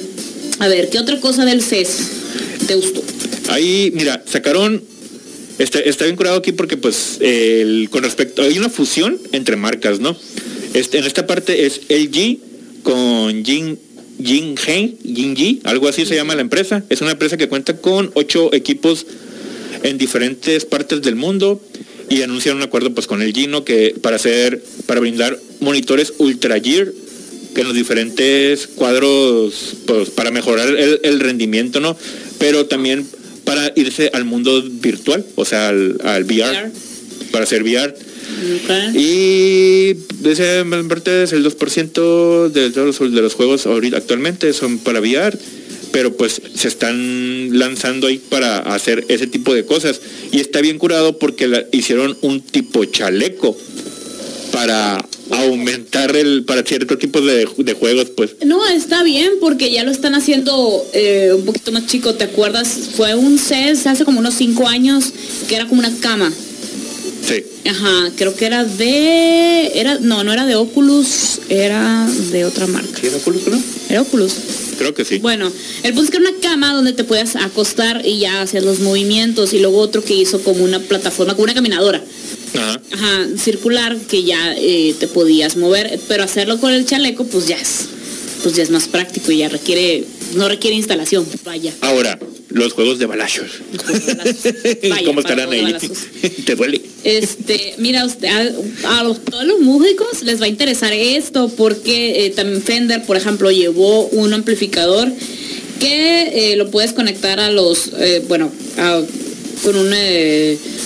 a ver, ¿qué otra cosa del CES te gustó? Ahí, mira, sacaron. Está, está bien curado aquí porque, pues, el- con respecto. Hay una fusión entre marcas, ¿no? Este, en esta parte es LG con Jin. Jin Hei, Jinji, algo así se llama la empresa. Es una empresa que cuenta con ocho equipos en diferentes partes del mundo y anunciaron un acuerdo pues con el Gino que para hacer para brindar monitores Ultra Gear que en los diferentes cuadros pues para mejorar el, el rendimiento no pero también para irse al mundo virtual o sea al, al VR, VR. para hacer VR Ok. y de ese parte es el 2% de los, de los juegos ahorita actualmente son para VR, pero pues se están lanzando ahí para hacer ese tipo de cosas. Y está bien curado porque la- hicieron un tipo chaleco para aumentar el, para ciertos tipos de, de juegos, pues. No, está bien porque ya lo están haciendo eh, un poquito más chico. ¿Te acuerdas? Fue un CES hace como unos cinco años que era como una cama. Sí. Ajá, creo que era de... era No, no era de Oculus, era de otra marca. ¿Sí era Oculus, no? Era Oculus. Creo que sí. Bueno, el punto es que era una cama donde te puedes acostar y ya hacías los movimientos y luego otro que hizo como una plataforma, como una caminadora. Ajá. Ajá, circular que ya eh, te podías mover, pero hacerlo con el chaleco pues ya es, pues ya es más práctico y ya requiere, no requiere instalación, vaya. Ahora, los juegos de balazos. [LAUGHS] Vaya, ¿Cómo estarán ahí? balazos. [LAUGHS] ¿Te duele? Este, mira usted, a, todos los músicos les va a interesar esto porque eh, también Fender, por ejemplo, llevó un amplificador que eh, lo puedes conectar a los, eh, bueno, a- con un,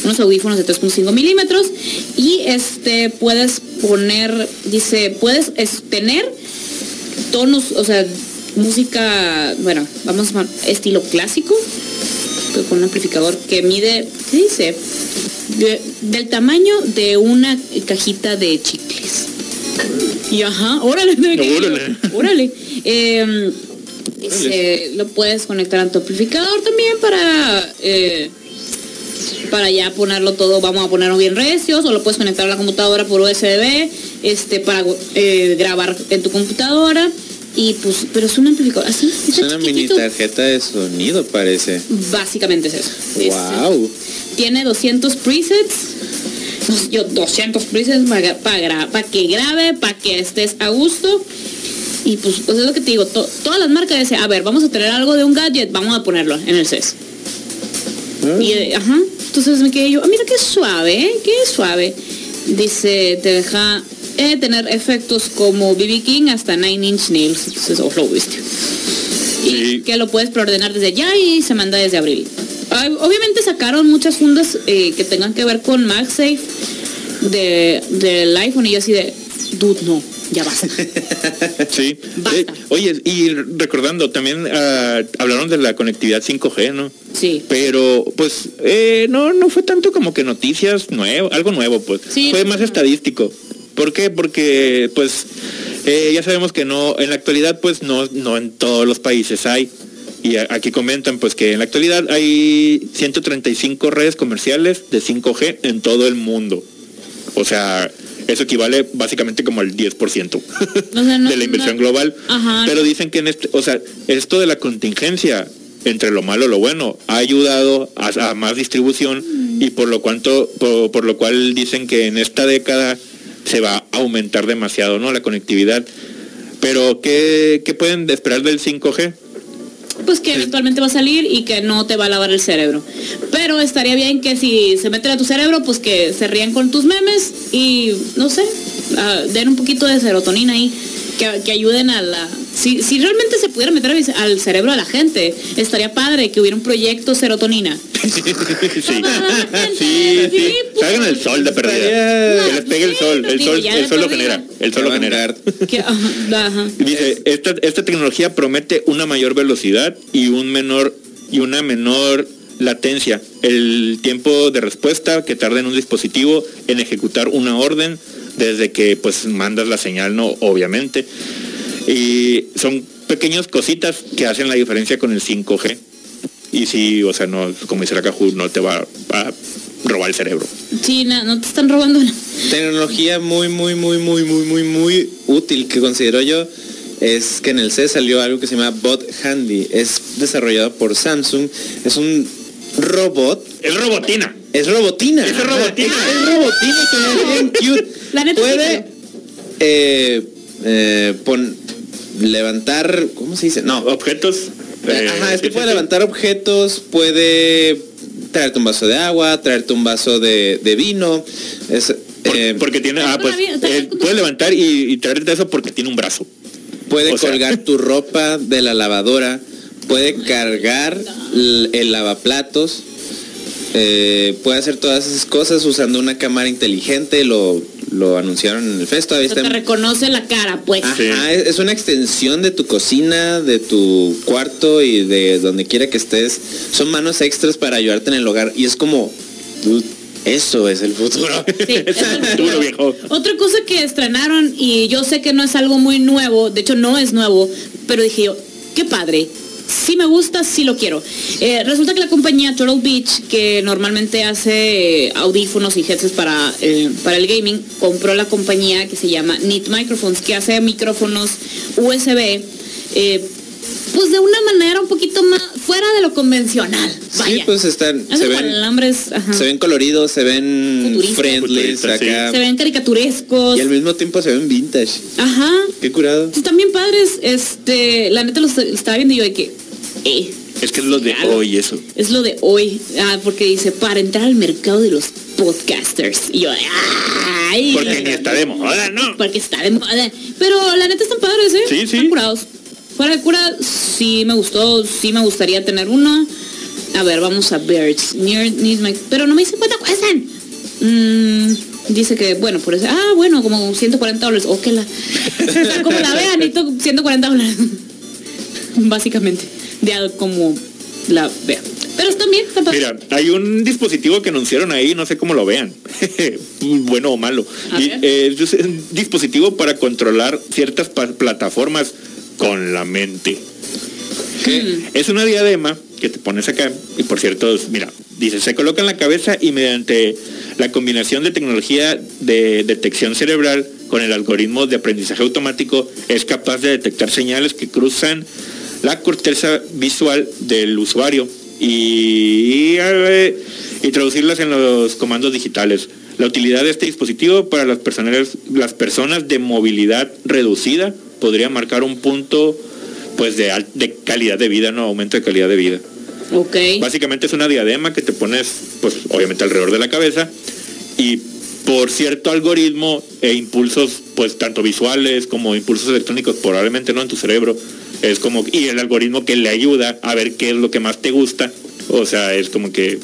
unos audífonos de 3.5 milímetros y este puedes poner, dice, puedes es- tener tonos, o sea, música, bueno, vamos a estilo clásico, con un amplificador que mide, ¿qué dice? De- del tamaño de una cajita de chicles. Y ajá, órale, Órale. órale. Em, dice, lo puedes conectar a tu amplificador también para eh, para ya ponerlo todo, vamos a ponerlo bien recios, o lo puedes conectar a la computadora por USB, este, para eh, grabar en tu computadora. Y pues, pero es un amplificador así, Es una mini tarjeta de sonido, parece. Básicamente es eso. Es- Wow. tiene 200 presets. Yo 200 presets para que grabe, para que estés a gusto. Y pues, pues es lo que te digo, to- todas las marcas dicen, a ver, vamos a tener algo de un gadget, vamos a ponerlo en el CES. Y, eh, ajá, entonces me quedé yo, ah, mira qué suave, ¿eh? qué suave. Dice, te deja eh, tener efectos como BB King hasta Nine Inch Nails. Entonces, lo viste. Y Sí. que lo puedes preordenar desde ya y se manda desde abril. Ay, Obviamente sacaron muchas fundas eh, que tengan que ver con MagSafe de, del iPhone y yo así de, dude, no, ya basta. [LAUGHS] Sí. Basta. Eh, oye, y recordando, también ah, hablaron de la conectividad 5G, ¿no? Sí. Pero, pues, eh, no, no fue tanto como que noticias nuevo, algo nuevo, pues. Sí. Fue más estadístico. ¿Por qué? Porque, pues, eh, ya sabemos que no, en la actualidad, pues, no, no en todos los países hay. Y aquí comentan, pues, que en la actualidad hay 135 redes comerciales de 5G en todo el mundo. O sea, eso equivale básicamente como al 10% O sea, no- [LAUGHS] de la inversión no- global. Ajá. Pero dicen que en este, o sea, esto de la contingencia entre lo malo y lo bueno ha ayudado a, a más distribución y por lo cuanto por, por lo cual dicen que en esta década se va a aumentar demasiado, ¿no? La conectividad. Pero ¿qué, qué pueden esperar del 5G? pues que eventualmente va a salir y que no te va a lavar el cerebro. Pero estaría bien que si se meten a tu cerebro, pues que se rían con tus memes y, no sé, ah, den un poquito de serotonina ahí, que, que ayuden a la si, si realmente se pudiera meter al cerebro de la gente, estaría padre que hubiera un proyecto serotonina. [LAUGHS] [LAUGHS] [LAUGHS] sí, sí, sí. Salgan el sol de perdida. que les pegue el sol. El sol, el sol lo genera. El sol lo genera. Dice, esta, esta tecnología promete una mayor velocidad y un menor y una menor latencia, el tiempo de respuesta que tarda en un dispositivo en ejecutar una orden desde que pues mandas la señal, no, obviamente. Y son pequeñas cositas que hacen la diferencia con el 5G. Y sí, o sea, no, como dice la Caju, no te va a robar el cerebro. Sí, no, te están robando. Tecnología muy, muy, muy, muy, muy, muy, muy útil que considero yo es que en el C salió algo que se llama Bot Handy. Es desarrollado por Samsung. Es un robot. Es robotina. Es robotina. Es robotina. Es robotina, [LAUGHS] bien cute. La neta Puede eh, eh, levantar, ¿cómo se dice? No. Objetos. Eh, Ajá, es que puede levantar objetos, puede traerte un vaso de agua, traerte un vaso de, vino. Eh, porque tiene, ah, pues, eh, puede levantar y, traerte eso porque tiene un brazo. Puede colgar tu ropa de la lavadora, puede cargar el lavaplatos, puede hacer todas esas cosas usando una cámara inteligente, lo lo anunciaron en el festo. Ahí Te reconoce la cara, pues. Ajá, es una extensión de tu cocina, de tu cuarto y de donde quiera que estés. Son manos extras para ayudarte en el hogar. Y es como, eso es el futuro. Sí, [LAUGHS] es el futuro viejo. Otra cosa que estrenaron, y yo sé que no es algo muy nuevo, de hecho no es nuevo, pero dije yo, qué padre sí me gusta, sí lo quiero. Eh, resulta que la compañía Turtle Beach, que normalmente hace eh, audífonos y headsets para, el, para el gaming, compró la compañía que se llama Neat Microphones, que hace micrófonos USB. Eh, pues de una manera un poquito más fuera de lo convencional. Sí, pues están. Se ven, se ven coloridos, se ven friendly acá. Se ven caricaturescos. Y al mismo tiempo se ven vintage. Ajá. Qué curado. Están bien padres. Este, la neta lo estaba viendo y yo de que. Eh, es que es lo de hoy eso. Es lo de hoy. Ah, porque dice, para entrar al mercado de los podcasters. Y yo, ay. Porque ni está de moda, ¿no? Porque está de moda. Pero la neta están padres, ¿eh? Sí, sí. Están curados. Fuera de cura, sí me gustó, sí me gustaría tener uno. A ver, vamos a ver. Pero no me dice cuánto cuestan. Mm, dice que, bueno, por eso. Ah, bueno, como 140 dólares. O que la. [LAUGHS] como la vean, necesito 140 dólares. [LAUGHS] Básicamente. De como la vean. Pero está bien, está Mira, hay un dispositivo que anunciaron ahí, no sé cómo lo vean, [LAUGHS] bueno o malo. Eh, es un dispositivo para controlar ciertas plataformas con la mente. Es una diadema que te pones acá, y por cierto, mira, dice, se coloca en la cabeza y mediante la combinación de tecnología de detección cerebral con el algoritmo de aprendizaje automático es capaz de detectar señales que cruzan la corteza visual del usuario y, y traducirlas en los comandos digitales. La utilidad de este dispositivo para las personas, las personas de movilidad reducida podría marcar un punto pues de, de calidad de vida, no aumento de calidad de vida. Ok. Básicamente es una diadema que te pones, pues obviamente alrededor de la cabeza y por cierto algoritmo e impulsos, pues tanto visuales como impulsos electrónicos, probablemente no en tu cerebro, es como, y el algoritmo que le ayuda a ver qué es lo que más te gusta, o sea, es como que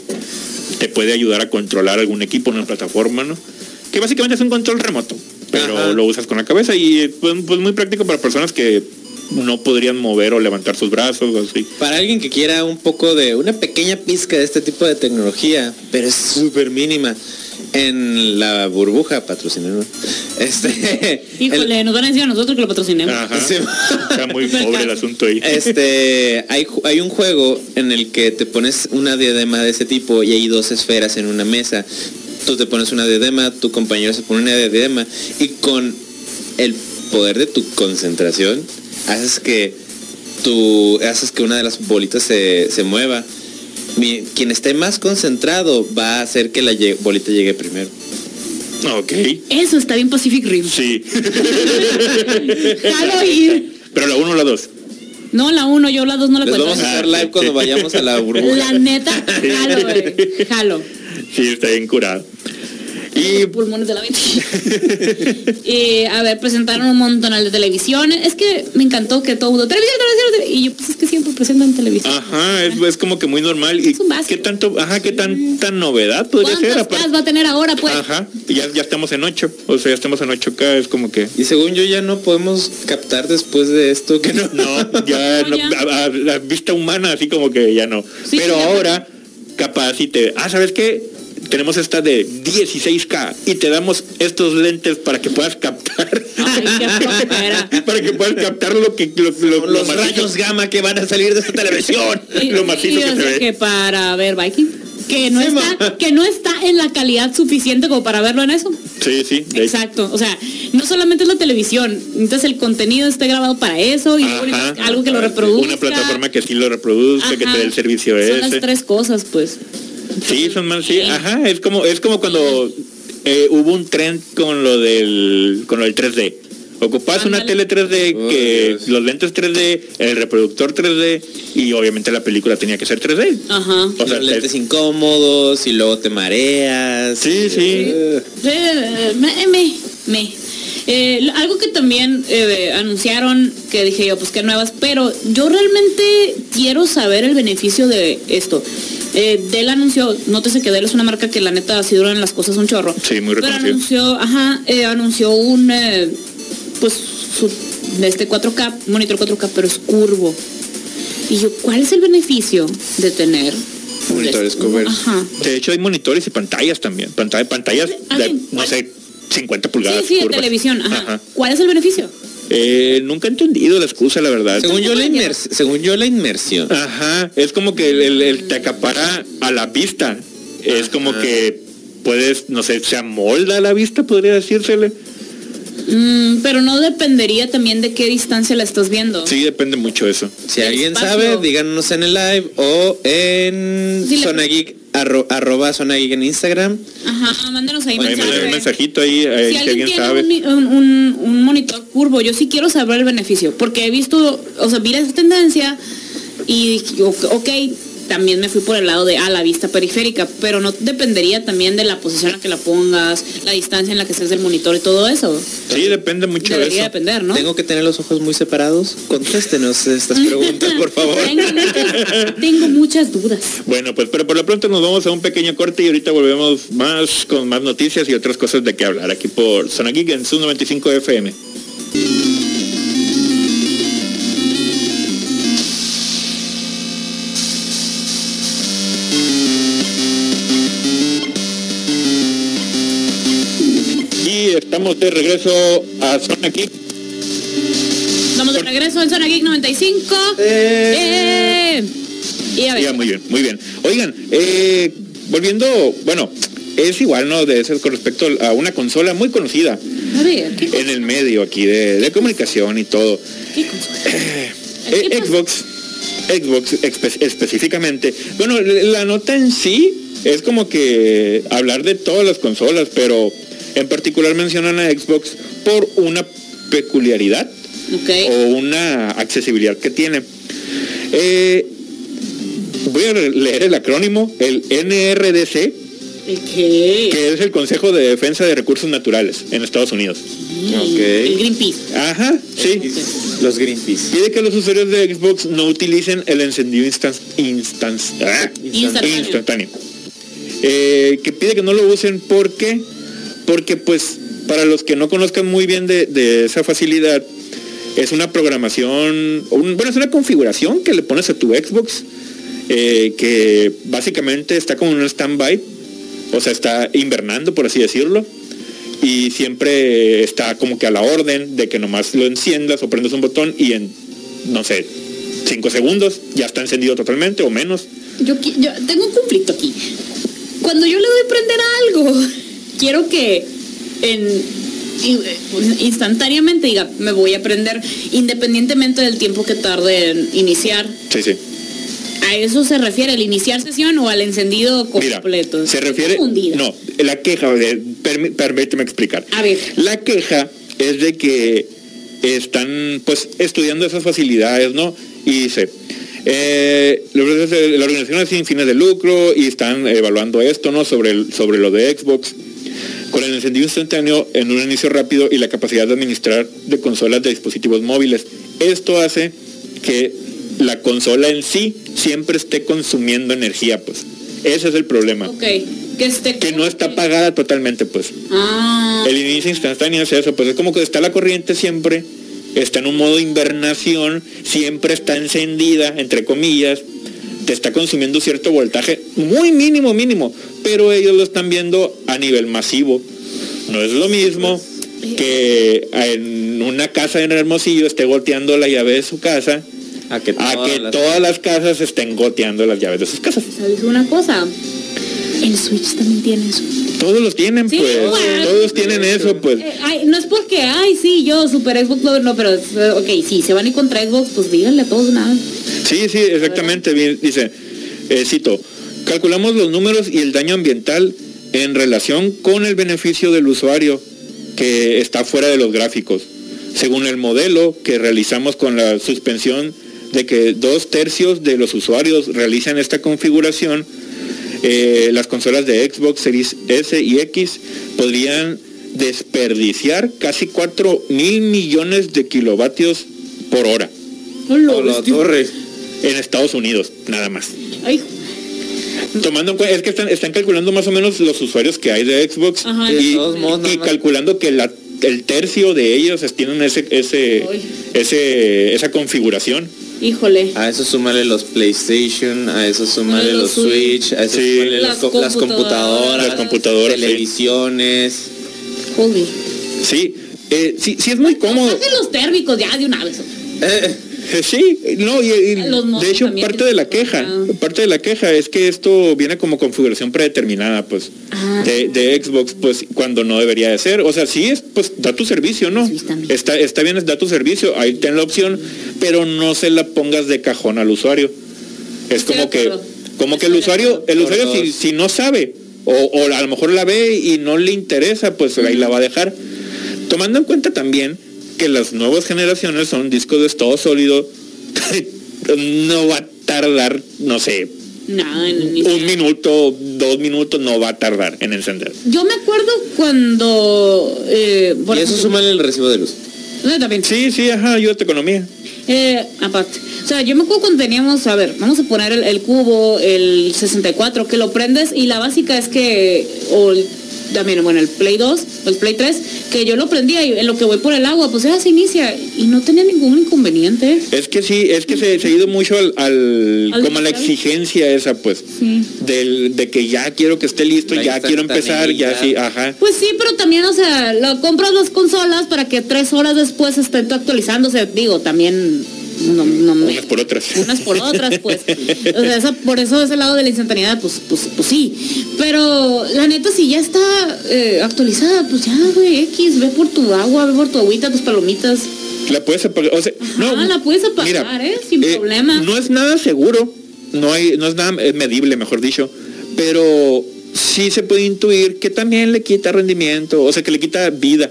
te puede ayudar a controlar algún equipo en una plataforma, ¿no? Que básicamente es un control remoto pero lo usas con la cabeza y pues, pues, muy práctico para personas que no podrían mover o levantar sus brazos así. Para alguien que quiera un poco de una pequeña pizca de este tipo de tecnología, pero es súper mínima. En la burbuja patrocinemos. Este, [LAUGHS] Híjole, nos van a decir a nosotros que lo patrocinemos. Está muy [LAUGHS] pobre el asunto ahí. Este, hay, hay un juego en el que te pones una diadema de ese tipo y hay dos esferas en una mesa tú te pones una diadema, tu compañero se pone una diadema y con el poder de tu concentración haces que tu, haces que una de las bolitas se, mueva. Quien esté más concentrado va a hacer que la bolita llegue primero. Ok. Eso está bien Pacific Rim. Sí. Jalo ir. Pero la uno o la dos. No, la uno, yo la dos no la Les cuento. vamos a hacer live cuando vayamos a la burbuja. La neta, jalo, güey. Jalo. Sí, está bien curado. Y pulmones de la vida. [LAUGHS] y a ver, presentaron un montón de televisión. Es que me encantó que todo televisión, Y yo, pues es que siempre presentan televisión. Ajá, es, es como que muy normal. ¿Y Es un básico. qué tanto, ajá, qué tanta novedad podría ser? Va a tener ahora, pues? Ajá, ya, ya estamos en 8, o sea, ya estamos en 8K, es como que... Y según yo ya no podemos captar después de esto que no. No, ya No, [LAUGHS] no, ya. A, a- a vista humana así como que ya no. Sí, Pero sí, ahora, capaz si te... Ah, ¿sabes qué? Tenemos esta de 16K y te damos estos lentes para que puedas captar. [LAUGHS] Ay, [LAUGHS] para que puedas captar lo que... Lo, lo- lo Los macizo- rayos gamma que van a salir de esta televisión. [LAUGHS] Y- lo macizo y que se ve. que para ver Viking. Que no, Sí, está, ma. que no está en la calidad suficiente como para verlo en eso. Sí, sí. Exacto. O sea, no solamente es la televisión, entonces el contenido esté grabado para eso y Ajá. algo que lo reproduzca. Una plataforma que sí lo reproduzca, que te dé el servicio Son ese. las tres cosas, pues. Sí, son más, sí, ajá, es como, es como cuando eh, hubo un trend con lo del, con lo del 3D. Ocupas una tele 3D, Oh, que Dios. los lentes 3D, el reproductor 3D y obviamente la película tenía que ser 3D. Ajá. O sea, Los lentes es- incómodos y luego te mareas. Sí, sí. Eh, Eh, me, me, me. Eh, algo que también eh, anunciaron, que dije yo, pues que nuevas, pero yo realmente quiero saber el beneficio de esto. Eh, Dell anunció, nótese que Dell es una marca que la neta así duran las cosas un chorro. Sí, muy Pero reconocido. anunció, ajá, eh, anunció un, eh, pues, su, de este 4K, monitor 4K, pero es curvo. Y yo, ¿cuál es el beneficio de tener Monitores curvos. Ajá. De hecho hay monitores y pantallas también. Pantalla, pantallas de, no sé, 50 Sí, pulgadas. sí, de curvas. televisión, ajá. Ajá. ¿Cuál es el beneficio? Eh, nunca he entendido la excusa, la verdad. Según yo, la inmers- según yo la inmersión. Ajá, es como que el, el- el te acapara a la vista. Es como que puedes, no sé, se amolda a la vista, podría decírsele. Mm, pero no dependería también de qué distancia la estás viendo. Sí, depende mucho de eso. Si El alguien espacio. sabe, díganos en el live o en Sí, Zona Geek, arro- arroba Zona Geek en Instagram. Ajá, mándenos ahí mensaje. un mensajito ahí, eh, Si si alguien alguien tiene sabe. un, monitor curvo, yo sí quiero saber el beneficio, porque he visto, o sea, vi esa tendencia y dije, ok, también me fui por el lado de, ah, la vista periférica, pero no dependería también de la posición en la que la pongas, la distancia en la que estés del monitor y todo eso. Sí, depende mucho de eso. depender, ¿no? Tengo que tener los ojos muy separados. Contéstenos estas preguntas, por favor. [LAUGHS] Tengo muchas, tengo muchas dudas. Bueno, pues pero por lo pronto nos vamos a un pequeño corte y ahorita volvemos más con más noticias y otras cosas de qué hablar aquí por Zona Geek en su 95 FM. Estamos de regreso a Zona Geek. Vamos de regreso en Zona Geek 95. Eh. Y a ver. Ya, muy bien, muy bien. Oigan, eh, volviendo, bueno, es igual, ¿no? De eso con respecto a una consola muy conocida A ver, ¿qué, en el medio aquí de, de comunicación y todo. qué consola? Eh. Xbox, Xbox espe- específicamente. Bueno, la nota en sí es como que hablar de todas las consolas, pero en particular mencionan a Xbox por una peculiaridad o una accesibilidad que tiene. Eh, voy a leer el acrónimo, el NRDC, que es el Consejo de Defensa de Recursos Naturales en Estados Unidos. Ok. El Greenpeace. Ajá, sí. Los Greenpeace. Pide que los usuarios de Xbox no utilicen el encendido instan- instans- ah, Instantáneo. instantáneo. Eh, que pide que no lo usen porque, porque pues para los que no conozcan muy bien de, esa facilidad, es una programación, bueno, es una configuración que le pones a tu Xbox, eh, que básicamente está como en un stand-by, o sea, está invernando, por así decirlo, y siempre está como que a la orden de que nomás lo enciendas o prendas un botón y en, no sé, cinco segundos ya está encendido totalmente o menos. Yo, tengo un conflicto aquí. Cuando yo le doy prender algo, [LAUGHS] quiero que en in- instantáneamente diga, me voy a prender independientemente del tiempo que tarde en iniciar. Sí, sí. ¿A eso se refiere el iniciar sesión o al encendido Mira, completo? se refiere... No, la queja, eh, permí- permíteme explicar. A ver. La queja es de que están pues estudiando esas facilidades, ¿no? Y dice, eh, la organización es sin fines de lucro y están evaluando esto, ¿no? Sobre, sobre lo de Xbox. Con el encendido instantáneo en un inicio rápido y la capacidad de administrar de consolas de dispositivos móviles. Esto hace que la consola en sí siempre esté consumiendo energía, pues. Ese es el problema. Que, esté que no está apagada totalmente, pues. Ah. El inicio instantáneo es eso, pues es como que está la corriente siempre, está en un modo invernación, siempre está encendida, entre comillas, te está consumiendo cierto voltaje, muy mínimo, mínimo, pero ellos lo están viendo a nivel masivo. No es lo mismo que en una casa en Hermosillo esté goteando la llave de su casa a que, todas, las... casas estén goteando las llaves de sus casas. ¿Sabes una cosa? El Switch también tiene eso. Todos los tienen, pues. todos tienen eso, pues. Eh, no es porque, ay, sí, yo, Super Xbox, no, pero, ok, sí, se van a ir contra Xbox, pues díganle a todos nada. Sí, sí, exactamente. Bien, dice, eh, cito, calculamos los números y el daño ambiental en relación con el beneficio del usuario que está fuera de los gráficos. Según el modelo que realizamos con la suspensión de que dos tercios de los usuarios realizan esta configuración, eh, las consolas de Xbox Series S y X podrían desperdiciar casi 4 mil millones de kilovatios por hora. la torre. En Estados Unidos, nada más. Tomando en cuenta, es que están, calculando más o menos los usuarios que hay de Xbox y, calculando que el tercio de ellos tienen ese, ese, ese, esa configuración. Híjole. A eso súmale los PlayStation, a eso súmale los, Switch, a eso súmale las, computadoras, las computadoras, televisiones. Holy. Sí, eh, sí, sí es muy cómodo. los térmicos ya de una vez. Eh, sí, no, y, de hecho parte de la queja, parte de la queja es que esto viene como configuración predeterminada, pues, ah. de, Xbox, pues, cuando no debería de ser. O sea, sí es, pues, da tu servicio, ¿no? está, está bien, da tu servicio, ahí ten la opción, pero no se la pongas de cajón al usuario. Es como que, como que el usuario, el usuario si, no sabe, o, a lo mejor la ve y no le interesa, pues ahí la va a dejar. Tomando en cuenta también que las nuevas generaciones son discos de estado sólido, [LAUGHS] no va a tardar, no sé, un minuto, dos minutos no va a tardar en encender. Yo me acuerdo cuando... Eh, y eso suma el recibo de luz. también. Sí, sí, ajá, ayuda a economía. Eh, aparte. O sea, yo me acuerdo cuando teníamos, a ver, vamos a poner el, el, cubo, el 64, que lo prendes y la básica es que, o también, bueno, el Play 2, el Play 3, que yo lo prendía y en lo que voy por el agua, pues ya se inicia y no tenía ningún inconveniente. Es que sí, es que se, ha ido mucho al, como a la exigencia esa, pues, del, de que ya quiero que esté listo, ya quiero empezar, ya sí, ajá. Pues sí, pero también, o sea, lo, compras las consolas para que tres horas después estén actualizándose, digo, también no, no unas por otras. [LAUGHS] Unas por otras, pues. O sea, por eso ese lado de la instantaneidad, pues, pues, pues sí. Pero la neta, si ya está eh, actualizada, pues ya, güey, X, ve por tu agua, ve por tu agüita, tus palomitas. La puedes apagar, o sea, no, la puedes apagar, ¿eh? Sin eh, problema. No es nada seguro, no hay, no es nada medible, mejor dicho, pero sí se puede intuir que también le quita rendimiento, o sea, que le quita vida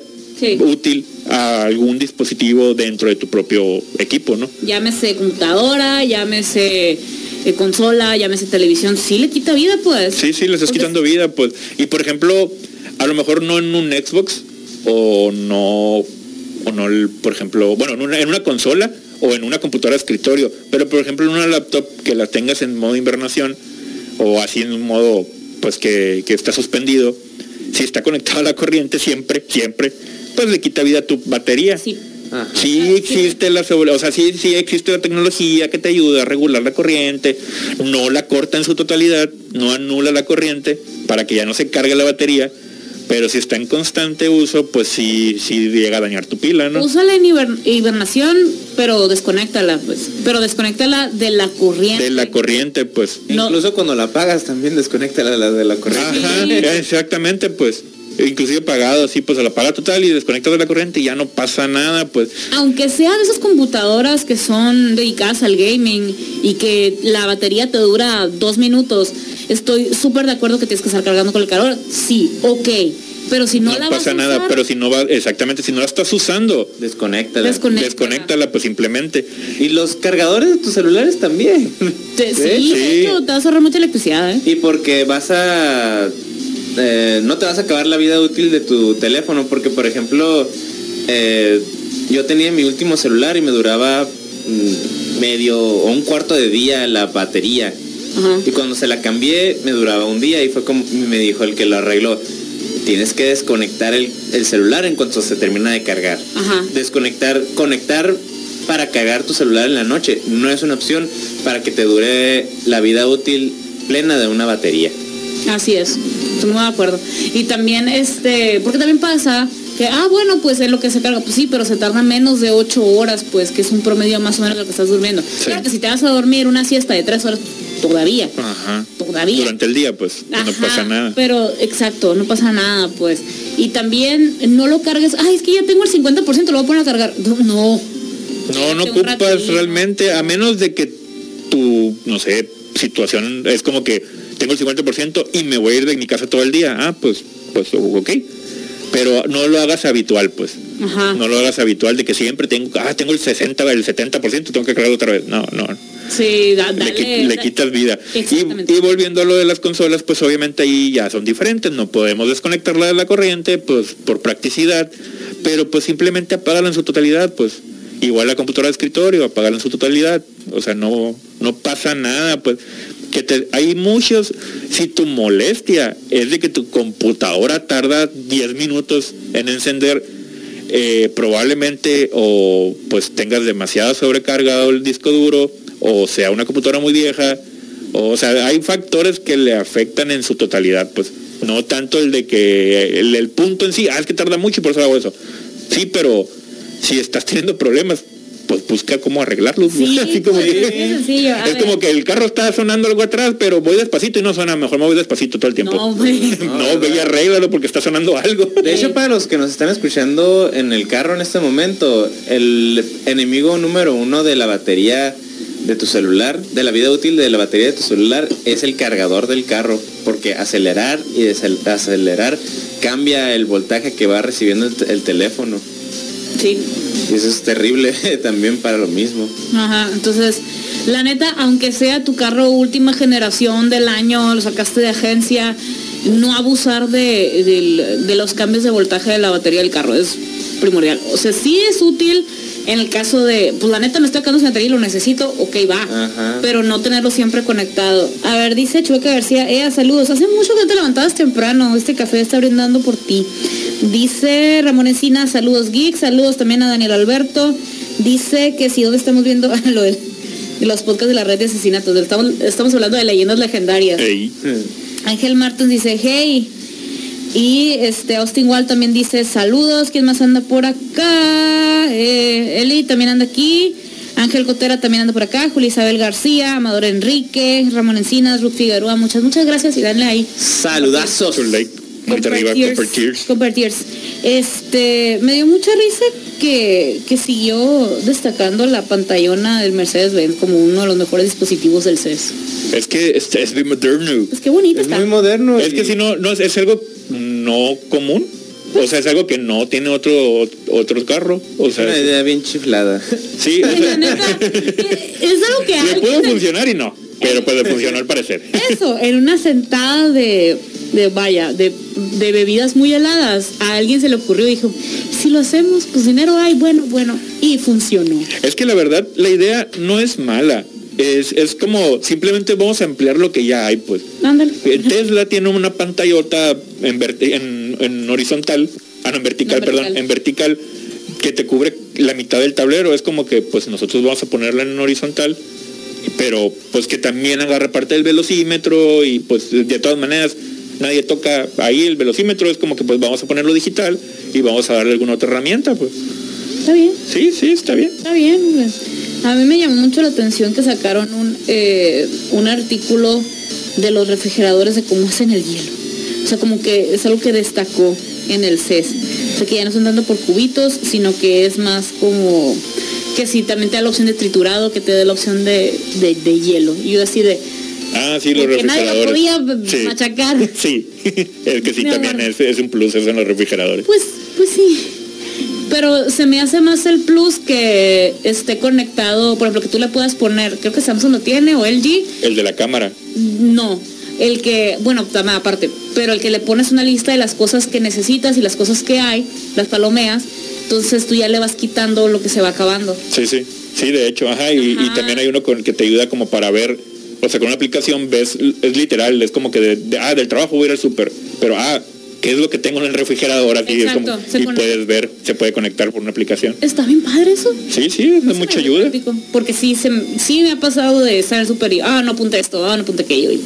útil a algún dispositivo dentro de tu propio equipo, ¿no? Llámese computadora, llámese eh, consola, llámese televisión, sí le quita vida, pues. Sí, sí, le estás quitando vida, pues. Y por ejemplo, a lo mejor no en un Xbox o no, o no, por ejemplo, bueno, en una, en una consola o en una computadora de escritorio, pero por ejemplo en una laptop que la tengas en modo invernación o así en un modo pues que, que está suspendido, si está conectado a la corriente siempre, siempre, pues le quita vida a tu batería. Sí. existe la o sea, sí, sí existe la tecnología que te ayuda a regular la corriente, no la corta en su totalidad, no anula la corriente para que ya no se cargue la batería, pero si está en constante uso, pues sí, sí llega a dañar tu pila, ¿no? Úsala en hibernación, pero desconéctala, pues. Pero desconéctala de la corriente. De la corriente, pues. Incluso cuando la apagas también desconéctala de la, de la corriente. Ajá, exactamente, pues inclusive pagado así, pues se la paga total y desconectas de la corriente y ya no pasa nada, pues. Aunque sea de esas computadoras que son dedicadas al gaming y que la batería te dura dos minutos, estoy súper de acuerdo que tienes que estar cargando con el calor. Sí, ok. Pero si no, la pasa vas a nada, usar- pero si no va, exactamente, si no la estás usando, Desconéctala. Desconecta. desconéctala pues simplemente. Y los cargadores de tus celulares también. Te- [LAUGHS] sí, De hecho, de hecho, te vas a ahorrar mucha electricidad, ¿eh? Y porque vas a... eh, no te vas a acabar la vida útil de tu teléfono, porque por ejemplo, eh, yo tenía mi último celular y me duraba mm, medio o un cuarto de día la batería. Ajá. Y cuando se la cambié me duraba un día y fue como me dijo el que lo arregló. Tienes que desconectar el, el celular en cuanto se termina de cargar. Ajá. Desconectar, conectar para cargar tu celular en la noche no es una opción para que te dure la vida útil plena de una batería. Así es, estoy muy de acuerdo. Y también, este, porque también pasa que, ah, bueno, pues en lo que se carga, pues sí, pero se tarda menos de ocho horas, pues, que es un promedio más o menos de lo que estás durmiendo. Claro que si te vas a dormir una siesta de tres horas, todavía, Ajá. todavía. Durante el día, pues, no pasa nada. Pero, exacto, no pasa nada, pues. Y también no lo cargues, ay, es que ya tengo el 50%, lo voy a poner a cargar. No, no. No, no ocupas ratito. realmente, a menos de que tu, no sé, situación es como que tengo el 50% y me voy a ir de mi casa todo el día. Ah, pues, pues, ok. Pero no lo hagas habitual, pues. Ajá. No lo hagas habitual de que siempre tengo, ah, tengo el 60, el 70%, tengo que cargar otra vez. No, no. Sí, da- le, dale. le quitas vida. Y, y volviendo a lo de las consolas, pues obviamente ahí ya son diferentes, no podemos desconectarla de la corriente, pues por practicidad, pero pues simplemente apágala en su totalidad, pues igual la computadora de escritorio, apágala en su totalidad, o sea, no, no pasa nada, pues que hay muchos, si tu molestia es de que tu computadora tarda 10 minutos en encender, eh, probablemente o pues tengas demasiado sobrecargado el disco duro o sea una computadora muy vieja o, o sea hay factores que le afectan en su totalidad pues no tanto el de que el, el punto en sí ah es que tarda mucho y por eso hago eso. Sí pero si estás teniendo problemas pues busca cómo arreglarlos Sí, [LAUGHS] así como pues, que- es sencillo, como que el carro está sonando algo atrás pero voy despacito y no suena mejor me voy despacito todo el tiempo. No, [LAUGHS] güey. no, ve y arréglalo porque está sonando algo. De hecho, para los que nos están escuchando en el carro en este momento, el enemigo número uno de la batería de tu celular, de la vida útil de la batería de tu celular, es el cargador del carro, porque acelerar y desacelerar cambia el voltaje que va recibiendo el, el teléfono. Sí. Y eso es terrible [LAUGHS] también para lo mismo. Ajá, entonces, la neta, aunque sea tu carro última generación del año, lo sacaste de agencia, no abusar de, de los cambios de voltaje de la batería del carro, es primordial. O sea, sí es útil en el caso de, pues la neta me estoy quedando sin batería y lo necesito, ok, va. Ajá. Pero no tenerlo siempre conectado. A ver, dice Chueca García, Ea, saludos. Hace mucho que te levantabas temprano, este café está brindando por ti. Dice Ramón Encina, saludos geek, saludos también a Daniel Alberto. Dice que si donde estamos viendo [LAUGHS] lo de, de los podcasts de la red de asesinatos, estamos, estamos hablando de leyendas legendarias. Ángel Martins dice, hey. Y este Austin Wall también dice, saludos. ¿Quién más anda por acá? Eh, Eli también anda aquí. Ángel Cotera también anda por acá. Julio Isabel García, Amador Enrique, Ramón Encinas, Ruth Figueroa. Muchas, muchas gracias y denle ahí. Saludazos. Compartiers. Este, me dio mucha risa que, que siguió destacando la pantallona del Mercedes-Benz como uno de los mejores dispositivos del CES. Es que es, es bien moderno. Es que bonito Es está. muy moderno. Es y- que si no, no es, es algo no común. O sea, es algo que no tiene otro otro carro. O es sea, una idea bien chiflada. sí, o Ay, sea, la neta, [LAUGHS] eh, es algo que le de- funcionar y no. Pero puede funcionar al parecer. Eso, en una sentada de, de vaya, de, de bebidas muy heladas, a alguien se le ocurrió y dijo, si lo hacemos, pues dinero hay, bueno, bueno, y funcionó. Es que la verdad, la idea no es mala. Es, es como simplemente vamos a emplear lo que ya hay, pues. Ándale. Eh, Tesla tiene una pantallota en, en, en horizontal, ah, no, en vertical, No, perdón, vertical. en vertical, que te cubre la mitad del tablero. Es como que pues nosotros vamos a ponerla en horizontal, pero pues que también agarre parte del velocímetro y pues de todas maneras nadie toca ahí el velocímetro, es como que pues vamos a ponerlo digital y vamos a darle alguna otra herramienta, pues. Está bien. Sí, sí, está bien. Está bien. güey. A mí me llamó mucho la atención que sacaron un, eh, un artículo de los refrigeradores de cómo hacen el hielo. O sea, como que es algo que destacó en el CES. O sea, que ya no están dando por cubitos, sino que es más como que si también te da la opción de triturado, que te dé la opción de, de- de hielo. Y yo así de, Ah, sí, los Porque nadie lo refrigeradores. podía Sí. machacar. [LAUGHS] Sí, [LAUGHS] es que sí, también es, es un plus eso en los refrigeradores. Pues, pues sí. Pero se me hace más el plus que esté conectado, por ejemplo, que tú le puedas poner, creo que Samsung lo tiene o LG, El de la cámara. no. El que, bueno, también aparte, pero el que le pones una lista de las cosas que necesitas y las cosas que hay, las palomeas, entonces tú ya le vas quitando lo que se va acabando. Sí, sí. Sí, de hecho, ajá. Y, también hay uno con el que te ayuda como para ver, o sea, con una aplicación ves, es literal, es como que de, de, ah, del trabajo voy a ir al súper, pero ah, ¿qué es lo que tengo en el refrigerador? Es como, se y conecta. puedes ver, se puede conectar por una aplicación. Está bien padre eso. Sí, sí, es de mucha ayuda. práctico, Porque sí, se, sí me ha pasado de estar en el súper y, ah, no apunté esto, ah, no apunté aquello. Y,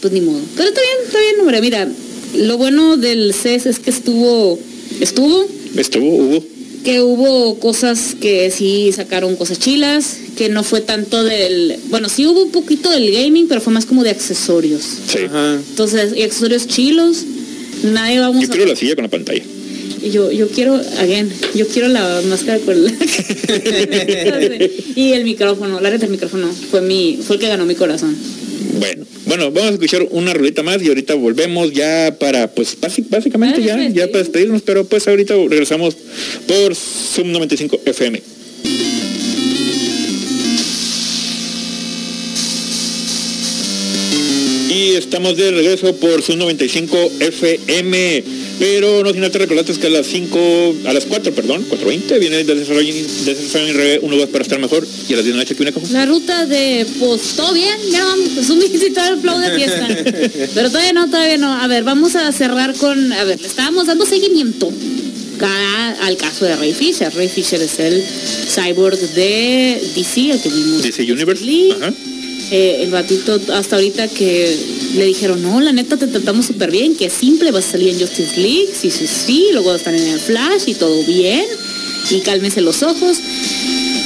Pues ni modo. Pero está bien, está bien, hombre. Mira, lo bueno del CES es que estuvo, estuvo, Estuvo, hubo. que hubo cosas que sí sacaron cosas chilas, que no fue tanto del, bueno, sí hubo un poquito del gaming, pero fue más como de accesorios. Sí. Ajá. Entonces, y accesorios chilos, nadie vamos Yo a... quiero la silla con la pantalla. Yo, yo quiero, again, yo quiero la máscara con la... [LAUGHS] [LAUGHS] y el micrófono, la red del micrófono fue mi, fue el que ganó mi corazón. Bueno, bueno, vamos a escuchar una rolita más y ahorita volvemos ya para, pues básicamente ya, ya para despedirnos, pero pues ahorita regresamos por Zoom 95 FM. Y estamos de regreso por Zoom 95 FM. Pero no sin antes recordarte que a las 5, a las 4, perdón, 4.20 viene de desarrollo, desarrollo Re, un lugar para estar mejor. Y a las 10 de la noche aquí una caja. La ruta de, pues, todo bien, ya vamos, es un visito el flow de fiesta. [LAUGHS] Pero todavía no, todavía no. A ver, vamos a cerrar con, a ver, le estábamos dando seguimiento al caso de Ray Fisher. Ray Fisher es el cyborg de DC, el que vimos. Dice Universe. Lee. Ajá. Eh, el batito hasta ahorita que le dijeron, no, la neta te tratamos súper bien, que simple, vas a salir en Justice League, sí, sí, sí, luego estar en el Flash y todo bien, y cálmese los ojos.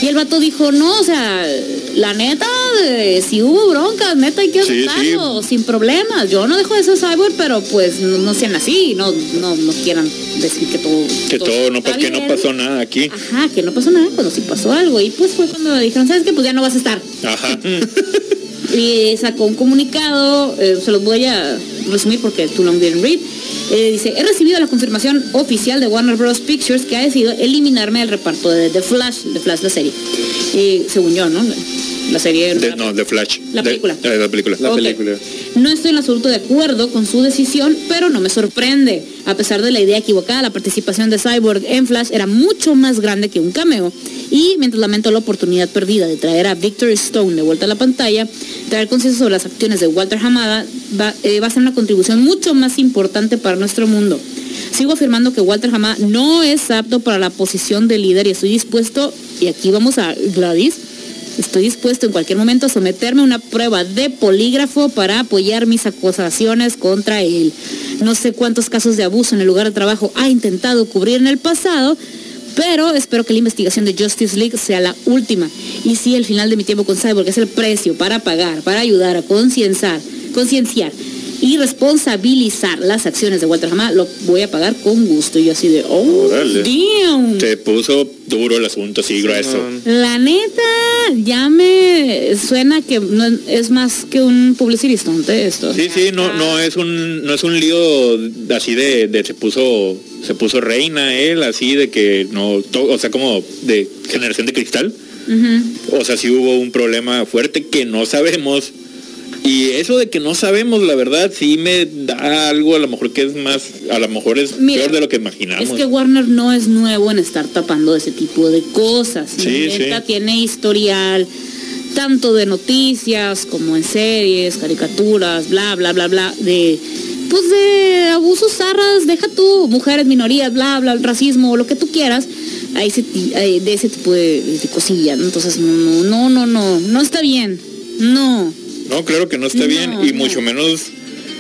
Y el vato dijo, no, o sea, la neta, eh, si hubo broncas, neta hay que Sí, aceptarlo, sin problemas. Yo no dejo de ser cyborg, pero pues no, no sean así, no, no, no quieran decir que todo... Que todo, no, está pa- que no pasó nada aquí. Ajá, que no pasó nada cuando sí pasó algo. Y pues fue cuando dijeron, ¿sabes qué? Pues ya no vas a estar Ajá. [LAUGHS] y sacó un comunicado, eh, se los voy a resumir porque tú lo didn't read. Eh, dice, he recibido la confirmación oficial de Warner Bros. Pictures que ha decidido eliminarme del reparto de The Flash, The Flash la serie. Según yo, ¿no? La serie... De- no, de Flash. La De- película. eh, la película. La película. No estoy en absoluto de acuerdo con su decisión, pero no me sorprende. A pesar de la idea equivocada, la participación de Cyborg en Flash era mucho más grande que un cameo. Y mientras lamento la oportunidad perdida de traer a Victor Stone de vuelta a la pantalla, traer conciencia sobre las acciones de Walter Hamada va, eh, va a ser una contribución mucho más importante para nuestro mundo. Sigo afirmando que Walter Hamada no es apto para la posición de líder y estoy dispuesto, y aquí vamos a Gladys, Estoy dispuesto en cualquier momento a someterme a una prueba de polígrafo para apoyar mis acusaciones contra él. No sé cuántos casos de abuso en el lugar de trabajo ha intentado cubrir en el pasado, pero espero que la investigación de Justice League sea la última. Y si el final de mi tiempo con Cyborg es el precio para pagar, para ayudar a concienciar, concienciar y responsabilizar las acciones de Walter Hamada, lo voy a pagar con gusto. Y yo así de, oh, Órale. damn. Se puso duro el asunto, sí, grueso. La neta, ya me suena que no es- más que un de esto. Sí, sí, no, no es un, no es un lío así de, de se puso, se puso reina él, así de que no, to- o sea, como de generación de cristal. O sea, sí hubo un problema fuerte que no sabemos. Y eso de que no sabemos, la verdad, sí me da algo, a lo mejor que es más, a lo mejor es Mira, peor de lo que imaginamos. Es que Warner no es nuevo en estar tapando ese tipo de cosas. Sí, sí. tiene historial tanto de noticias como en series, caricaturas, bla, bla, bla, bla, de pues de abusos zarras, deja tú, mujeres, minorías, bla, bla, racismo, lo que tú quieras, de ese tipo de, de cosillas, ¿no? Entonces, no, no, no, no, no, no está bien, no. No, claro que no está No, bien y mucho menos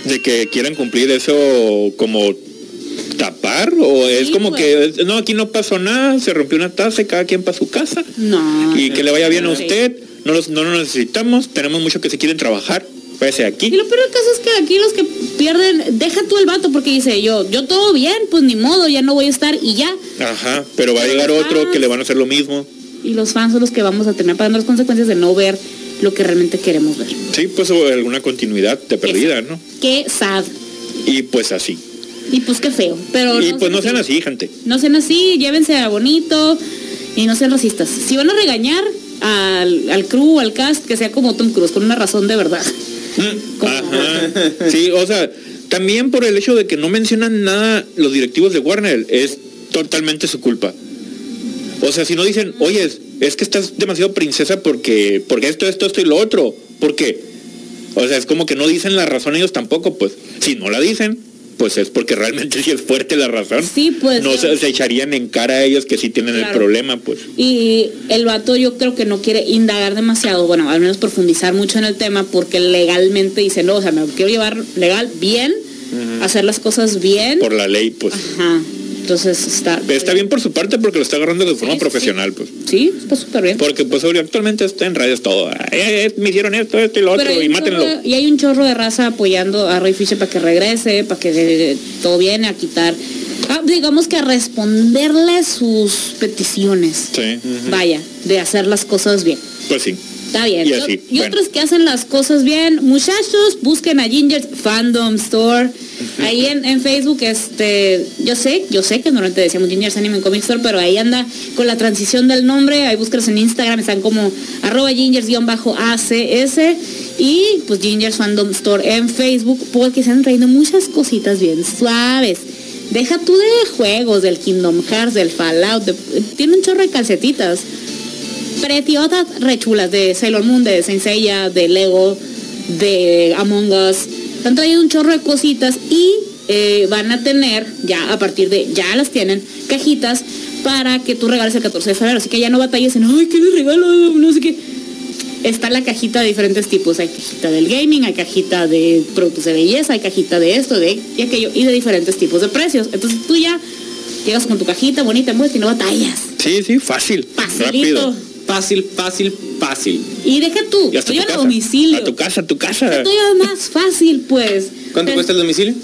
de que quieran cumplir eso como tapar o es como pues. que no aquí no pasó nada, se rompió una taza y cada quien para su casa No. y que le vaya bien a usted, no los no lo necesitamos, tenemos muchos que se quieren trabajar, Y aquí. lo peor del caso es que aquí los que pierden, deja tú el vato porque dice yo, yo todo bien, pues ni modo, ya no voy a estar y ya. Ajá, pero va a llegar otro que le van a hacer lo mismo. Y los fans son los que vamos a tener pagando las consecuencias de no ver lo que realmente queremos ver. Sí, pues alguna continuidad de perdida, ¿no? Qué sad. Y pues así. Y pues qué feo. Pero y pues no sean así, gente. No sean así, llévense a bonito y no sean racistas. Si van a regañar al, al crew, al cast, que sea como Tom Cruise, con una razón de verdad. Mm, [LAUGHS] ajá. Sí, o sea, también por el hecho de que no mencionan nada los directivos de Warner, es totalmente su culpa. O sea, si no dicen, oye, es que estás demasiado princesa porque, porque esto, esto, esto y lo otro. ¿Por qué? O sea, es como que no dicen la razón ellos tampoco, pues. Si no la dicen, pues es porque realmente [LAUGHS] sí es fuerte la razón. Sí, pues. No se, echarían en cara a ellos que sí tienen el problema, pues. Y el vato yo creo que no quiere indagar demasiado, bueno, al menos profundizar mucho en el tema, porque legalmente dice, no, o sea, me quiero llevar legal bien, hacer las cosas bien. Por la ley, pues. Ajá. Entonces está... Está bien por su parte porque lo está agarrando de forma profesional, pues. Sí, está súper bien. Porque pues actualmente está en radios todo. me hicieron esto, esto y lo otro y mátenlo. y hay un chorro de raza apoyando a Ray Fisher para que regrese, para que todo viene a quitar... Ah, digamos que a responderle sus peticiones. Sí. Vaya, de hacer las cosas bien. Pues sí. Está bien. Y, otros que hacen las cosas bien. Muchachos, busquen a Ginger Fandom Store. Ahí en, Facebook, este, yo sé, yo sé que normalmente decíamos Ginger's Anime Comic Store, pero ahí anda con la transición del nombre. Ahí búscalos en Instagram, están como arroba gingers-acs y pues Ginger's Fandom Store en Facebook, porque se han traído muchas cositas bien suaves. Deja tú de juegos, del Kingdom Hearts, del Fallout, tiene un chorro de calcetitas pretiotas rechulas de Sailor Moon, de Senseiya, de Lego, de Among Us. Han traído un chorro de cositas y eh, van a tener, ya a partir de, ya las tienen, cajitas para que tú regales el 14 de febrero. Así que ya no batalles en, ay, ¿qué les regalo? No sé qué. Está la cajita de diferentes tipos. Hay cajita del gaming, hay cajita de productos de belleza, hay cajita de esto, de y aquello, y de diferentes tipos de precios. Entonces tú ya llegas con tu cajita bonita, y no batallas. Sí, sí, fácil. Rápido fácil, fácil, fácil. Y deja tú, estoy a domicilio. A tu casa, a tu casa. Estoy más fácil, pues. ¿Cuánto cuesta el domicilio?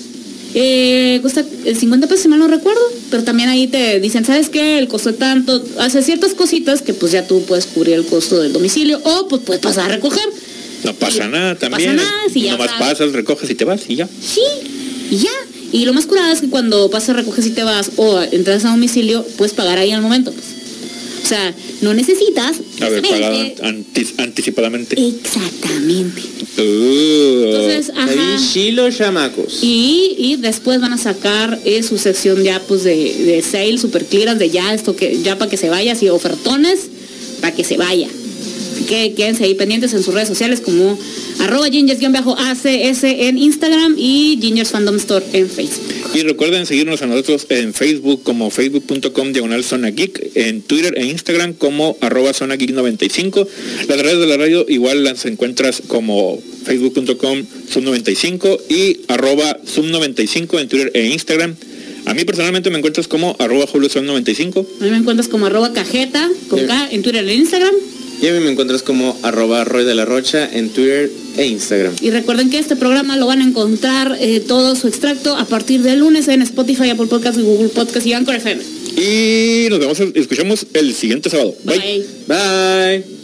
Eh, cuesta el 50 pesos, si mal no recuerdo, pero también ahí te dicen, ¿sabes qué? El costo tanto, hace ciertas cositas que pues ya tú puedes cubrir el costo del domicilio o pues puedes pasar a recoger. No pasa nada también. No pasa nada, si ya Nomás pasas, recoges y te vas y ya. Sí, y ya. Y lo más curado es que cuando pasas, recoges y te vas o entras a domicilio, puedes pagar ahí al momento. Pues. O sea, no necesitas haber pagado anticipadamente. Exactamente. Uh. Entonces, ajá. chamacos. Y, y, después van a sacar eh, su sección ya pues de, de sale super clearance de ya esto que ya para que se vaya, así ofertones para que se vaya. Que quédense ahí pendientes en sus redes sociales como arroba gingers-acs en Instagram y Gingers Fandom Store en Facebook. Y recuerden seguirnos a nosotros en Facebook como facebook.com diagonal zona geek, en Twitter e Instagram como arroba zona geek 95. Las redes de la radio igual las encuentras como facebook.com sub 95 y arroba sub 95 en Twitter e Instagram. A mí personalmente me encuentras como arroba julio 95. A mí me encuentras como arroba cajeta con K en Twitter e Instagram. Y a mí me encuentras como arroba Roy de la Rocha en Twitter e Instagram. Y recuerden que este programa lo van a encontrar eh, todo su extracto a partir del lunes en Spotify, Apple Podcast, Google Podcast y Anchor FM. Y nos vemos, escuchamos el siguiente sábado. Bye. Bye.